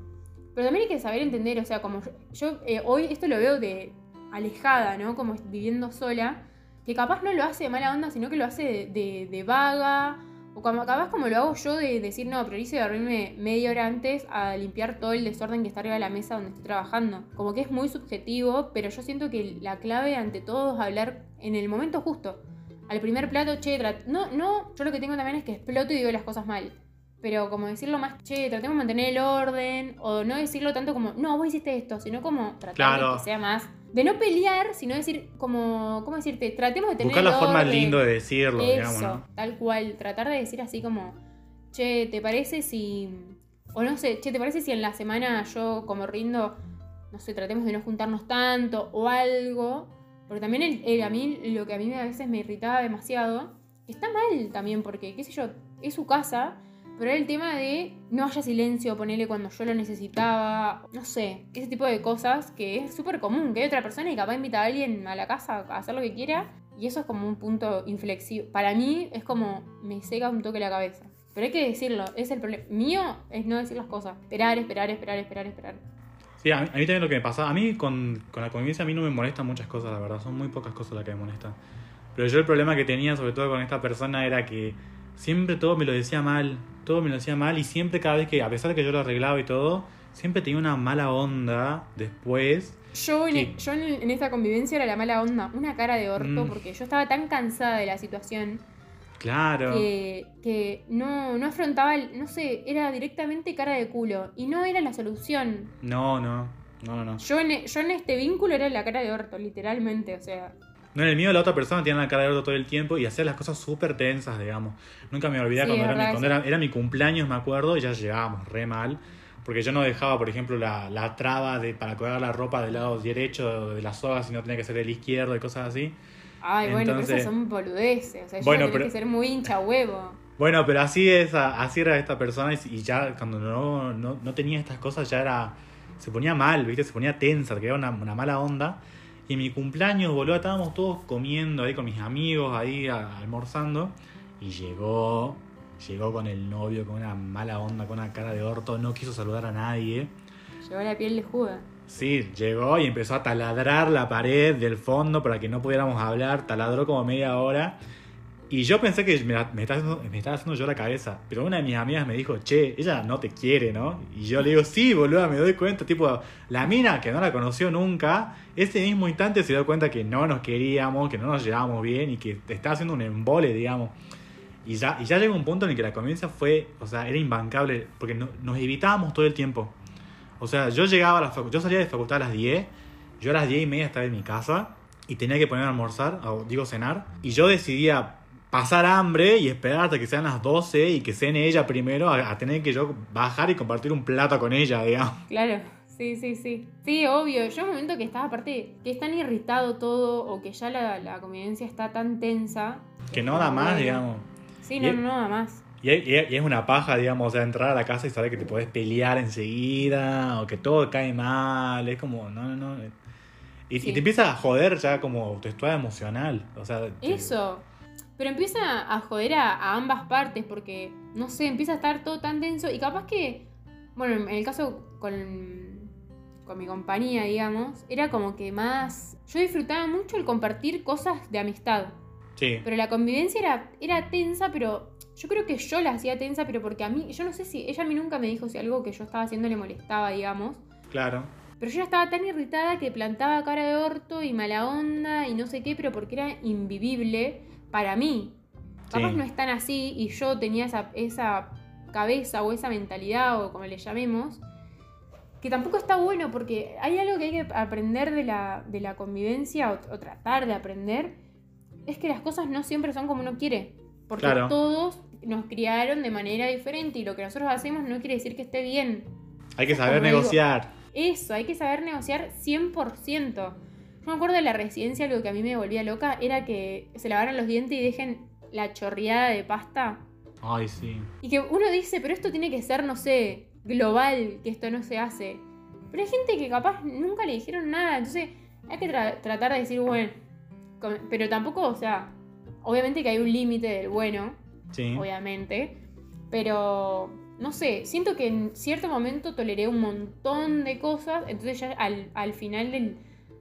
Pero también hay que saber entender, o sea, como yo, eh, hoy esto lo veo de alejada, ¿no? Como viviendo sola, que capaz no lo hace de mala onda, sino que lo hace de, de- vaga, o como, capaz como lo hago yo de decir, no, priorizo dormirme media hora antes a limpiar todo el desorden que está arriba de la mesa donde estoy trabajando. Como que es muy subjetivo, pero yo siento que la clave ante todo es hablar en el momento justo. Al primer plato, che, no, no, yo lo que tengo también es que exploto y digo las cosas mal. Pero como decirlo más, che, tratemos de mantener el orden, o no decirlo tanto como, no, vos hiciste esto, sino como tratar Claro. de que sea más. De no pelear, sino decir, como, ¿cómo decirte? Tratemos de tener Buscar la el forma orden. lindo de decirlo, Eso, digamos, ¿no? tal cual. Tratar de decir así como, che, ¿te parece si. O no sé, che, ¿te parece si en la semana yo como rindo, no sé, tratemos de no juntarnos tanto o algo? Porque también el, el- a mí lo que a mí a veces me irritaba demasiado, está mal también, porque, qué sé yo, es su casa, pero era el tema de no haya silencio, ponerle cuando yo lo necesitaba, no sé, ese tipo de cosas que es súper común, que hay otra persona y capaz invita a alguien a la casa a hacer lo que quiera Y eso es como un punto inflexivo. Para mí es como me seca un toque la cabeza. Pero hay que decirlo, es el problema. Mío es no decir las cosas. Esperar, esperar, esperar, esperar, esperar. Sí, a mí, a mí también lo que me pasa, a mí con, con la convivencia a mí no me molestan muchas cosas, la verdad, son muy pocas cosas las que me molestan. Pero yo el problema que tenía, sobre todo con esta persona, era que siempre todo me lo decía mal, todo me lo decía mal y siempre cada vez que, a pesar de que yo lo arreglaba y todo, siempre tenía una mala onda después. Yo, en, yo en, en esta convivencia era la mala onda, una cara de orto, Mm. porque yo estaba tan cansada de la situación Claro. que, que no, no afrontaba, el- no sé, era directamente cara de culo. Y no era la solución. No, no, no, no. Yo en, yo en este vínculo era la cara de orto, literalmente, o sea. No, en el mío la otra persona tenía la cara de orto todo el tiempo y hacía las cosas súper tensas, digamos. Nunca me olvidé Sí, cuando, era mi, cuando era, era mi cumpleaños, me acuerdo, y ya llegábamos re mal. Porque yo no dejaba, por ejemplo, la, la traba de, para colgar la ropa del lado derecho de la soga, sino tenía que ser del izquierdo y cosas así. Ay, bueno, pero esas son boludeces. O sea, yo Bueno, pero- que ser muy hincha huevo. Bueno, pero así es, así era esta persona y, y ya cuando no, no, no tenía estas cosas ya era, se ponía mal, ¿viste? Se ponía tensa, que era una, una mala onda. Y en mi cumpleaños, boludo, estábamos todos comiendo ahí con mis amigos, ahí a- almorzando. Y llegó, llegó con el novio con una mala onda, con una cara de orto, no quiso saludar a nadie. Llevó la piel de juda. Sí, llegó y empezó a taladrar la pared del fondo para que no pudiéramos hablar. Taladró como media hora. Y yo pensé que me, estaba haciendo, haciendo yo la cabeza. Pero una de mis amigas me dijo, che, ella no te quiere, ¿no? Y yo le digo, sí, boludo, me doy cuenta. Tipo, la mina que no la conoció nunca, ese mismo instante se dio cuenta que no nos queríamos, que no nos llevábamos bien y que estaba haciendo un embole, digamos. Y ya, y ya llegó un punto en el que la convivencia fue, o sea, era imbancable, porque no- nos evitábamos todo el tiempo. O sea, yo llegaba a la facultad, yo salía de facultad a las 10, yo a las 10 y media estaba en mi casa y tenía que ponerme a almorzar, o digo cenar, y yo decidía pasar hambre y esperar hasta que sean las 12 y que cene ella primero a, a tener que yo bajar y compartir un plato con ella, digamos. Claro, sí, sí, sí. Sí, obvio. Yo un momento que estaba, aparte, que es tan irritado todo o que ya la, la convivencia está tan tensa. Que no da más, digamos. Sí, Y- no, no, no da más. Y, es una paja, digamos, o sea, entrar a la casa y saber que te podés pelear enseguida o que todo cae mal, es como, no, no, no. Y, y Sí. te empieza a joder ya como autoestima emocional, o sea... te- Eso. Pero empieza a joder a, a ambas partes porque, no sé, empieza a estar todo tan denso y capaz que, bueno, en el caso con, con mi compañía, digamos, era como que más... Yo disfrutaba mucho el compartir cosas de amistad. Sí, Pero la convivencia era, era tensa, pero yo creo que yo la hacía tensa, pero porque a mí, yo no sé si, ella a mí nunca me dijo si algo que yo estaba haciendo le molestaba, digamos. claro. Pero yo ya estaba tan irritada que plantaba cara de orto y mala onda y no sé qué, pero porque era invivible para mí. Capaz Sí. no es tan así y yo tenía esa, esa cabeza o esa mentalidad o como le llamemos, que tampoco está bueno porque hay algo que hay que aprender de la, de la convivencia o, o tratar de aprender, es que las cosas no siempre son como uno quiere. Porque Claro. todos nos criaron de manera diferente y lo que nosotros hacemos no quiere decir que esté bien. Hay que saber Como digo, negociar. Eso, hay que saber negociar 100%. Yo me acuerdo de la residencia, algo que a mí me volvía loca era que se lavaran los dientes y dejen la chorreada de pasta. Ay, sí. Y que uno dice, pero esto tiene que ser, no sé, global, que esto no se hace. Pero hay gente que capaz nunca le dijeron nada, entonces hay que tra- tratar de decir, bueno, pero tampoco, o sea, obviamente que hay un límite del bueno, Sí. obviamente. Pero, no sé, siento que en cierto momento toleré un montón de cosas, entonces ya al, al final del-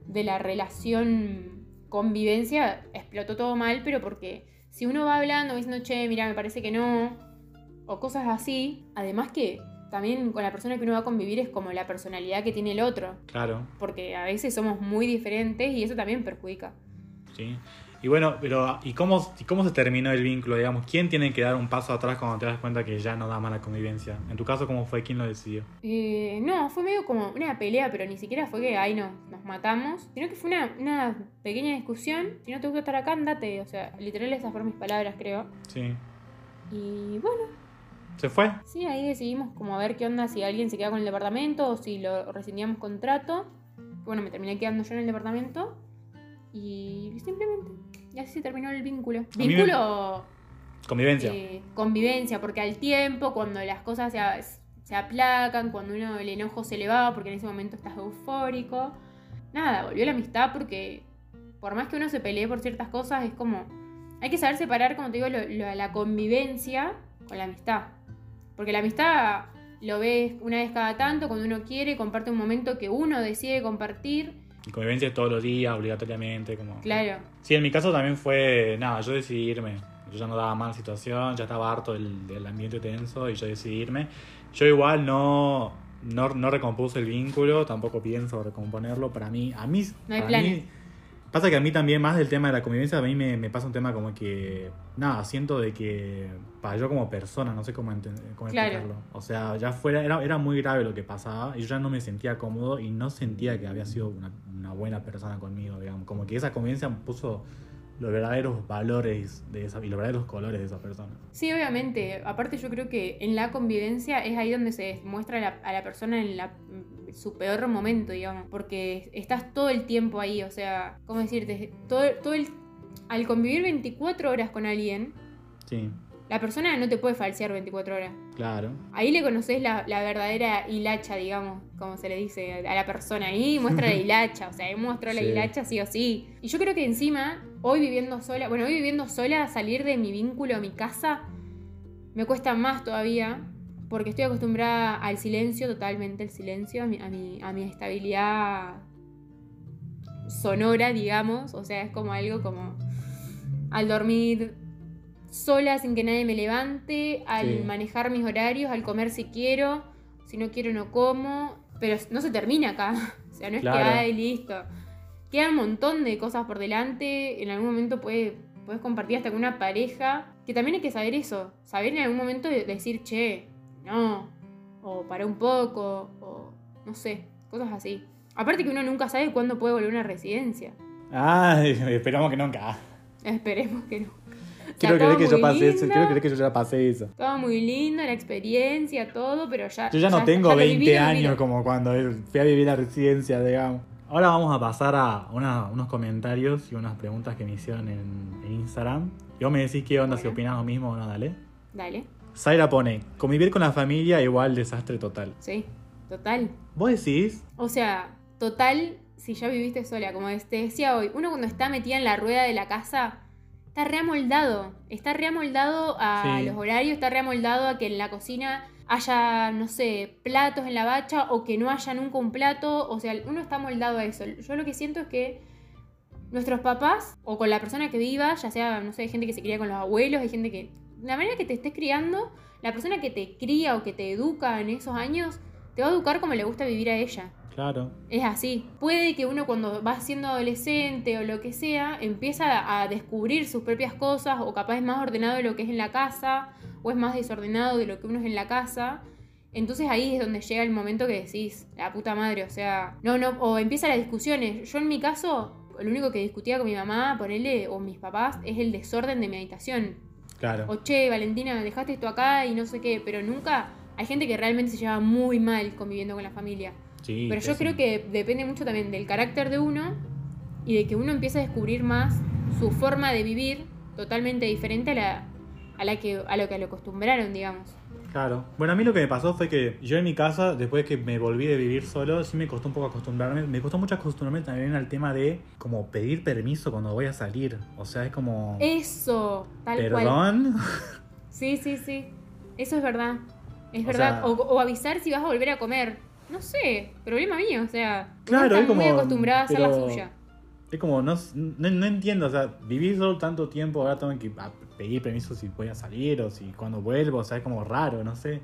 de la relación convivencia explotó todo mal, pero porque si uno va hablando, diciendo, che, mira, me parece que no, o cosas así, además que también con la persona que uno va a convivir es como la personalidad que tiene el otro, Claro, porque a veces somos muy diferentes y eso también perjudica. sí. Y bueno, pero ¿y cómo, y cómo se terminó el vínculo, digamos? ¿Quién tiene que dar un paso atrás cuando te das cuenta que ya no da más la convivencia? En tu caso, ¿cómo fue? ¿Quién lo decidió? Eh, no, fue medio como una pelea, pero ni siquiera fue que ahí no, nos matamos, sino que fue una, una pequeña discusión. Si no te gusta estar acá, andate. O sea, literal esas fueron mis palabras, creo. Sí. Y bueno, ¿Se fue? sí, ahí decidimos como a ver qué onda, si alguien se queda con el departamento o si lo rescindíamos contrato. Bueno, me terminé quedando yo en el departamento y simplemente, y así se terminó el vínculo. me- Vínculo... Convivencia. eh, convivencia, porque al tiempo, cuando las cosas se, se aplacan, cuando uno el enojo se le va, porque en ese momento estás eufórico, nada, volvió la amistad porque por más que uno se pelee por ciertas cosas, es como. Hay que saber separar, como te digo, lo- lo- la convivencia con la amistad. Porque la amistad lo ves una vez cada tanto, cuando uno quiere, comparte un momento que uno decide compartir. Y convivencia todos los días, obligatoriamente, como... Claro. Sí, en mi caso también fue, nada, yo decidí irme. Yo ya no daba más la situación, ya estaba harto del, del ambiente tenso y yo decidí irme. Yo igual no, no, no recompuse el vínculo, tampoco pienso recomponerlo. Para mí, a mí... No hay para planes. mí- pasa que a mí también más del tema de la convivencia, a mí me, me pasa un tema como que, nada, siento de que, para yo como persona, no sé cómo, cómo Claro. explicarlo. O sea, ya fuera, era, era muy grave lo que pasaba y yo ya no me sentía cómodo y no sentía que había sido una, una buena persona conmigo, digamos. Como que esa convivencia puso los verdaderos valores de esa, y los verdaderos colores de esa persona. Sí, obviamente. Aparte yo creo que en la convivencia es ahí donde se muestra a la, a la persona en la- su peor momento, digamos. Porque estás todo el tiempo ahí, o sea, ¿cómo decirte? Todo, todo el, al convivir 24 horas con alguien, Sí, la persona no te puede falsear 24 horas. claro. Ahí le conoces la, la verdadera hilacha, digamos, como se le dice a la persona. Ahí muestra la hilacha, o sea, ahí muestra la Sí. hilacha sí o sí. Y yo creo que encima, hoy viviendo sola, bueno, hoy viviendo sola, salir de mi vínculo, mi casa, me cuesta más todavía, porque estoy acostumbrada al silencio, totalmente el silencio, a mi, a mi, a mi estabilidad sonora, digamos. O sea, es como algo como al dormir sola sin que nadie me levante, al Sí. manejar mis horarios, al comer si quiero, si no quiero no como, pero no se termina acá. O sea, no es Claro. que ay, listo. Queda un montón de cosas por delante, en algún momento puede, puedes compartir hasta con una pareja, que también hay que saber eso, saber en algún momento de- decir, che, no, o para un poco, o no sé, cosas así. Aparte que uno nunca sabe cuándo puede volver a una residencia. Ay, esperamos que nunca. Esperemos que no. Quiero creer que yo muy pasé eso, lindo. quiero creer que yo ya pasé eso. Todo muy lindo, la experiencia, todo, pero ya. Yo ya no tengo ya lo 20 vivido, años como cuando fui a vivir la residencia, digamos. Ahora vamos a pasar a una- unos comentarios y unas preguntas que me hicieron en, en Instagram. Y vos me decís qué onda, si opinás lo mismo o no, dale. Dale, Zaira pone, convivir con la familia igual desastre total. sí, total. Vos decís, O sea, total, si ya viviste sola, como te decía hoy, uno cuando está metida en la rueda de la casa, está reamoldado. Está reamoldado a Sí. los horarios, está reamoldado a que en la cocina haya, no sé, platos en la bacha o que no haya nunca un plato. O sea, uno está moldado a eso. Yo lo que siento es que nuestros papás o con la persona que viva, ya sea, no sé, hay gente que se cría con los abuelos, hay gente que... La manera que te estés criando, la persona que te cría o que te educa en esos años, te va a educar como le gusta vivir a ella. Claro, Es así. Puede que uno cuando va siendo adolescente o lo que sea, empieza a descubrir sus propias cosas o capaz es más ordenado de lo que es en la casa o es más desordenado de lo que uno es en la casa. Entonces ahí es donde llega el momento que decís, la puta madre, o sea, no, no, o empiezan las discusiones. Yo en mi caso, lo único que discutía con mi mamá, ponele, o mis papás, es el desorden de mi habitación. claro. O che, Valentina, dejaste esto acá y no sé qué, pero nunca hay gente que realmente se lleva muy mal conviviendo con la familia. Sí, Pero yo creo que depende mucho también del carácter de uno y de que uno empiece a descubrir más su forma de vivir totalmente diferente a la, a la que a lo que lo acostumbraron, digamos. Claro. Bueno, a mí lo que me pasó fue que yo en mi casa, después que me volví de vivir solo, sí me costó un poco acostumbrarme. Me costó mucho acostumbrarme también al tema de como pedir permiso cuando voy a salir. O sea, es como... Eso, tal cual. Perdón. Sí, sí, sí. Eso es verdad. Es O verdad. sea- o, o avisar si vas a volver a comer. No sé, problema mío, o sea. Claro, es como... muy acostumbrada a hacer la suya. Es como, no, no, no entiendo, o sea, viví solo tanto tiempo, ahora tengo que a- pedir permiso si voy a salir o si cuando vuelvo, o sea, es como raro, no sé.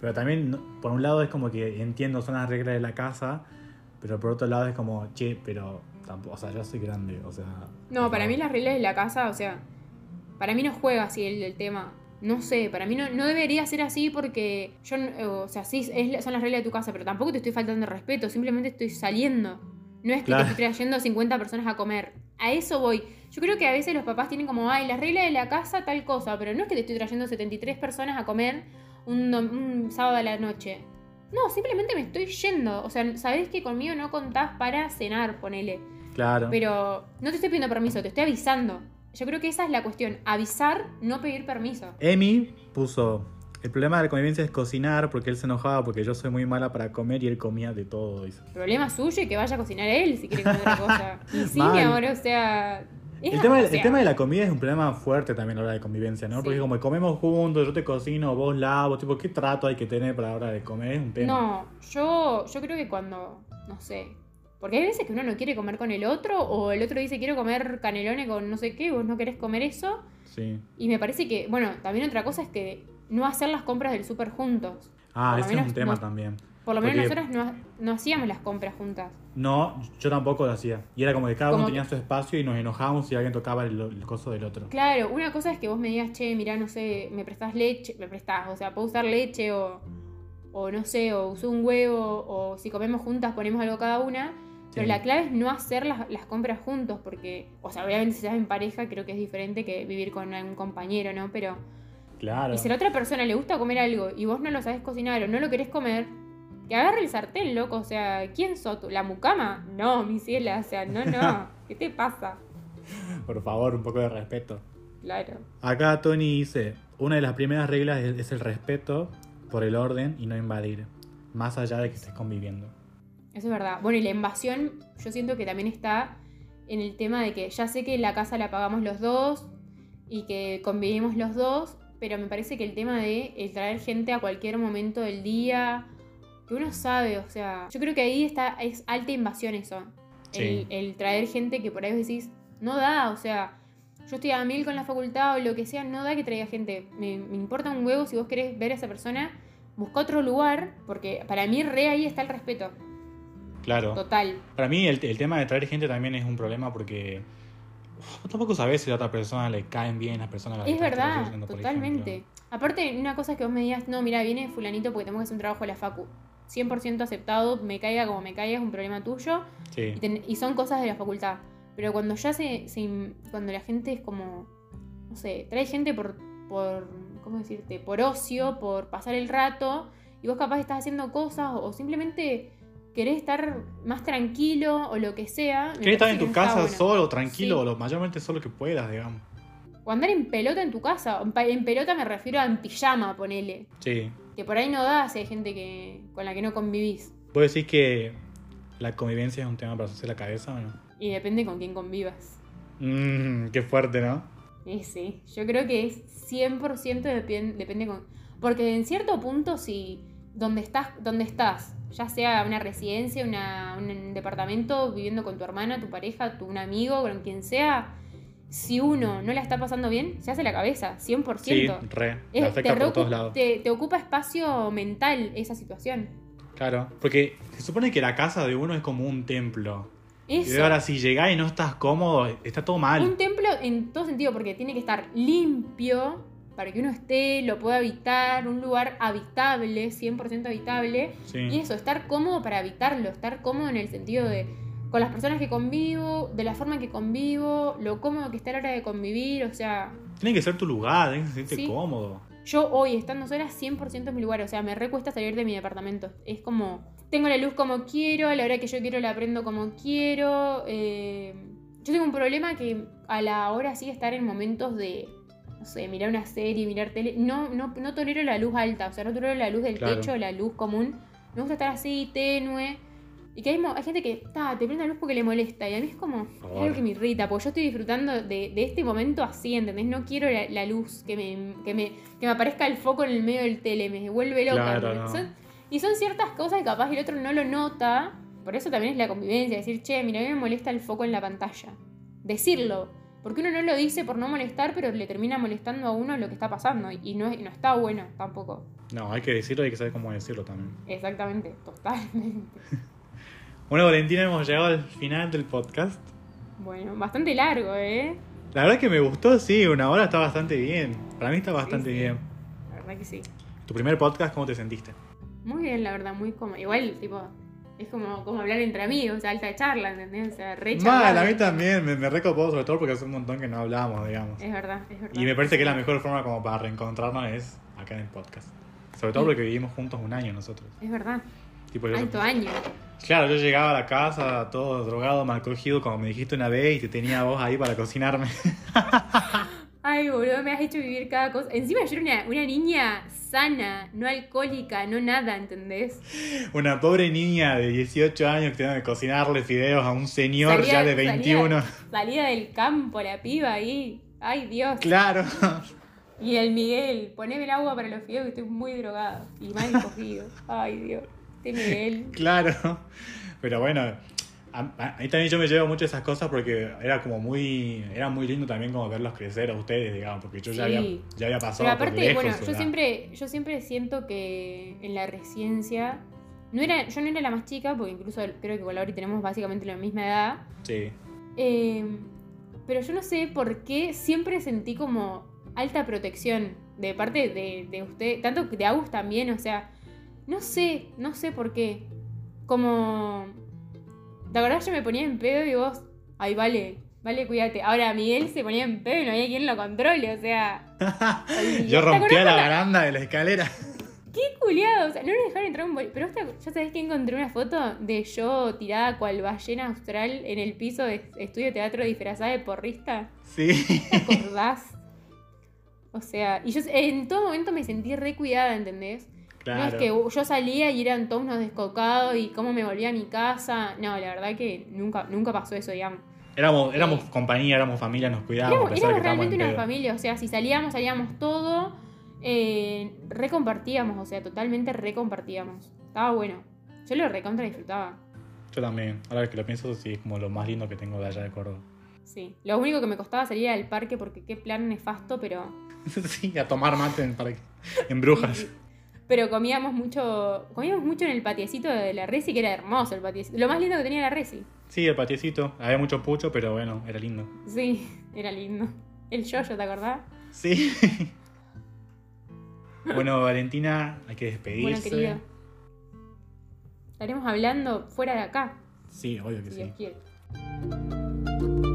Pero también, por un lado es como que entiendo, son las reglas de la casa, pero por otro lado es como, che, pero tampoco, o sea, yo soy grande, o sea... No, para mí las reglas de la casa, o sea, para mí no juega así el, el tema. No sé, para mí no, no debería ser así porque yo, o sea, sí, es son las reglas de tu casa, pero tampoco te estoy faltando respeto, simplemente estoy saliendo. No es que Claro. te estoy trayendo 50 personas a comer. A eso voy. Yo creo que a veces los papás tienen como, ay, las reglas de la casa, tal cosa, pero no es que te estoy trayendo 73 personas a comer un sábado a la noche. No, simplemente me estoy yendo. O sea, sabés que conmigo no contás para cenar, ponele. Claro. Pero no te estoy pidiendo permiso, te estoy avisando. Yo creo que esa es la cuestión. Avisar, no pedir permiso. Emi puso, El problema de la convivencia es cocinar porque él se enojaba porque yo soy muy mala para comer y él comía de todo. Dice. Problema suyo y que vaya a cocinar él si quiere comer otra cosa. Y sí, mi amor, o sea. El tema, el tema de la comida es un problema fuerte también a la hora de convivencia, ¿no? Sí. Porque como comemos juntos, yo te cocino, vos lavo, tipo, ¿qué trato hay que tener para la hora de comer? Es un tema. No, yo, yo creo que cuando. No sé. Porque hay veces que uno no quiere comer con el otro, o el otro dice quiero comer canelones con no sé qué, vos no querés comer eso. Sí. Y me parece que, bueno, también otra cosa es que no hacer las compras del súper juntos. Ah, Por ese es un tema no- también. Por lo menos nosotras no, no hacíamos las compras juntas. No, yo tampoco lo hacía. Y era como que cada Como uno que- tenía su espacio y nos enojábamos si alguien tocaba el, el coso del otro. Claro, una cosa es que vos me digas, che, mirá, no sé, me prestás leche, me prestás, o sea, puedo usar leche o, o no sé, o uso un huevo, o si comemos juntas ponemos algo cada una. Pero la clave es no hacer las, las compras juntos, porque, o sea, obviamente si estás en pareja creo que es diferente que vivir con un compañero, ¿no? Pero, Claro. y si a la otra persona le gusta comer algo y vos no lo sabes cocinar o no lo querés comer, que agarre el sartén, loco, o sea, ¿quién sos tú? ¿La mucama? No, mi ciela, o sea, no, no, ¿qué te pasa? Por favor, un poco de respeto. Claro. Acá Tony dice, una de las primeras reglas es el respeto por el orden y no invadir, más allá de que estés conviviendo. Eso es verdad. Bueno, y la invasión, yo siento que también está en el tema de que ya sé que la casa la pagamos los dos y que convivimos los dos, pero me parece que el tema de el traer gente a cualquier momento del día, que uno sabe, o sea, yo creo que ahí está, es alta invasión eso. Sí. El, el traer gente que por ahí vos decís, no da, o sea, yo estoy a mil con la facultad o lo que sea, no da que traiga gente. Me, me importa un huevo si vos querés ver a esa persona, busca otro lugar, porque para mí re ahí está el respeto. Claro. Total. Para mí el, el tema de traer gente también es un problema porque uf, tampoco sabes si a otra persona le caen bien las personas a las Es verdad, totalmente. Aparte, una cosa es que vos me digas, no, mira, viene fulanito porque tenemos que hacer un trabajo de la facu. 100% aceptado, me caiga como me caiga, es un problema tuyo. Sí. Y, ten- y son cosas de la facultad. Pero cuando ya se, se Cuando la gente es como... No sé, trae gente por... por ¿Cómo decirte? Por ocio, por pasar el rato. Y vos capaz estás haciendo cosas o simplemente querés estar más tranquilo o lo que sea. Querés estar en tu casa bueno. solo, tranquilo, Sí. o lo mayormente solo que puedas, digamos. O andar en pelota en tu casa. En pelota me refiero a en pijama, ponele. Sí. Que por ahí no da si hay gente que, con la que no convivís. ¿Vos decís que la convivencia es un tema para hacerse la cabeza o no? Y depende con quién convivas. Mmm, qué fuerte, ¿no? Y sí, yo creo que es 100% depen- depende con... Porque en cierto punto, si donde estás, donde estás, ya sea una residencia, una, un departamento, viviendo con tu hermana, tu pareja, tu, un amigo, con quien sea, si uno no la está pasando bien, se hace la cabeza, 100%. Sí, re. Es- afecta te, por todos lados. te- te ocupa espacio mental esa situación. Claro. Porque se supone que la casa de uno es como un templo. Y ahora si llegás y no estás cómodo, está todo mal. Un templo en todo sentido, porque tiene que estar limpio para que uno esté, lo pueda habitar, un lugar habitable, 100% habitable. Sí. Y eso, estar cómodo para habitarlo, estar cómodo en el sentido de con las personas que convivo, de la forma en que convivo, lo cómodo que está a la hora de convivir, o sea, Tiene que ser tu lugar, tienes que sentirte Sí. cómodo. yo hoy estando sola 100% es mi lugar, o sea, me recuesta salir de mi departamento. Es como, tengo la luz como quiero, a la hora que yo quiero la prendo como quiero. eh, yo tengo un problema que a la hora sí estar en momentos de, sé, mirar una serie, mirar tele, no, no, no tolero la luz alta, o sea, no tolero la luz del Claro. techo, la luz común. Me gusta estar así, tenue. Y que hay, hay gente que ta, te prende la luz porque le molesta. Y a mí es como, es algo que me irrita, porque yo estoy disfrutando de, de este momento así, ¿entendés? No quiero la, la luz, que me, que, me, que me aparezca el foco en el medio del tele, me vuelve loca. Claro, no. Son- y son ciertas cosas que capaz el otro no lo nota. Por eso también es la convivencia, decir, che, mira, a mí me molesta el foco en la pantalla. Decirlo. Porque uno no lo dice por no molestar, pero le termina molestando a uno lo que está pasando. Y no, no está bueno tampoco. No, hay que decirlo y hay que saber cómo decirlo también. Exactamente, totalmente. Bueno, Valentina, hemos llegado al final del podcast. Bueno, bastante largo, ¿eh? La verdad que me gustó, sí, una hora está bastante bien. Para mí está bastante Sí, sí. bien. La verdad que sí. Tu primer podcast, ¿cómo te sentiste? Muy bien, la verdad, muy cómodo. Igual, tipo, es como, como hablar entre amigos, alta charla, ¿entendés? O sea, re Mal, a mí también, me, me recopó sobre todo porque hace un montón que no hablamos, digamos. Es verdad, es verdad. Y me parece que la mejor forma como para reencontrarnos es acá en el podcast. Sobre todo Sí. porque vivimos juntos un año nosotros. Es verdad. Tipo, yo- Alto año. claro, yo llegaba a la casa todo drogado, mal cogido, como me dijiste una vez, y te tenía vos ahí para cocinarme. Ay, boludo, me has hecho vivir cada cosa. Encima yo era una, una niña sana, no alcohólica, no nada, ¿entendés? Una pobre niña de 18 años que tiene que cocinarle fideos a un señor ya de 21. Salía, salía del campo la piba ahí. Ay, Dios. Claro. Y el Miguel, poneme el agua para los fideos que estoy muy drogado y mal cogido. Ay, Dios. Este Miguel. Claro. Pero bueno, ahí también yo me llevo mucho esas cosas porque era como muy era muy lindo también como verlos crecer a ustedes, digamos, porque yo ya, había, ya había pasado Pero por aparte, lejos. bueno, yo siempre, yo siempre siento que en la residencia. No era, yo no era la más chica, porque incluso creo que con Lauri tenemos básicamente la misma edad. Sí. Eh, pero yo no sé por qué siempre sentí como alta protección de parte de, de usted, tanto de Agus también, o sea, no sé, no sé por qué. Como. ¿Te acordás? Yo me ponía en pedo y vos, ay, vale, vale, cuídate. Ahora Miguel se ponía en pedo y no había quien lo controle, o sea. Yo ¿Te rompía la baranda de la escalera. ¡Qué culiado! O sea, no nos dejaron entrar un boli- Pero esta- ya sabés que encontré una foto de yo tirada cual ballena austral en el piso de estudio de teatro disfrazada de porrista. Sí. ¿Te acordás? O sea, y yo en todo momento me sentí re cuidada, ¿entendés? Claro. No es que yo salía y eran todos unos descocados y cómo me volvía a mi casa. No, la verdad que nunca, nunca pasó eso, digamos. Éramos, éramos compañía, éramos familia, nos cuidábamos Éramos, éramos que realmente en una familia, o sea, si salíamos, salíamos todo, eh, recompartíamos, o sea, totalmente recompartíamos. Estaba bueno. Yo lo recontra disfrutaba. Yo también. Ahora que lo pienso, sí, es como lo más lindo que tengo de allá de Córdoba. Sí. Lo único que me costaba salir al parque porque qué plan nefasto, pero. sí, a tomar mate en, para- en Brujas. Pero comíamos mucho. Comíamos mucho en el patiecito de la Resi, que era hermoso el patiecito. Lo más lindo que tenía la Resi. Sí, el patiecito. Había mucho pucho, pero bueno, era lindo. Sí, era lindo. El yoyo, ¿te acordás? Sí. bueno, Valentina, hay que despedirse. Bueno, querido. Estaremos hablando fuera de acá, Sí, obvio que si sí. Dios quiere.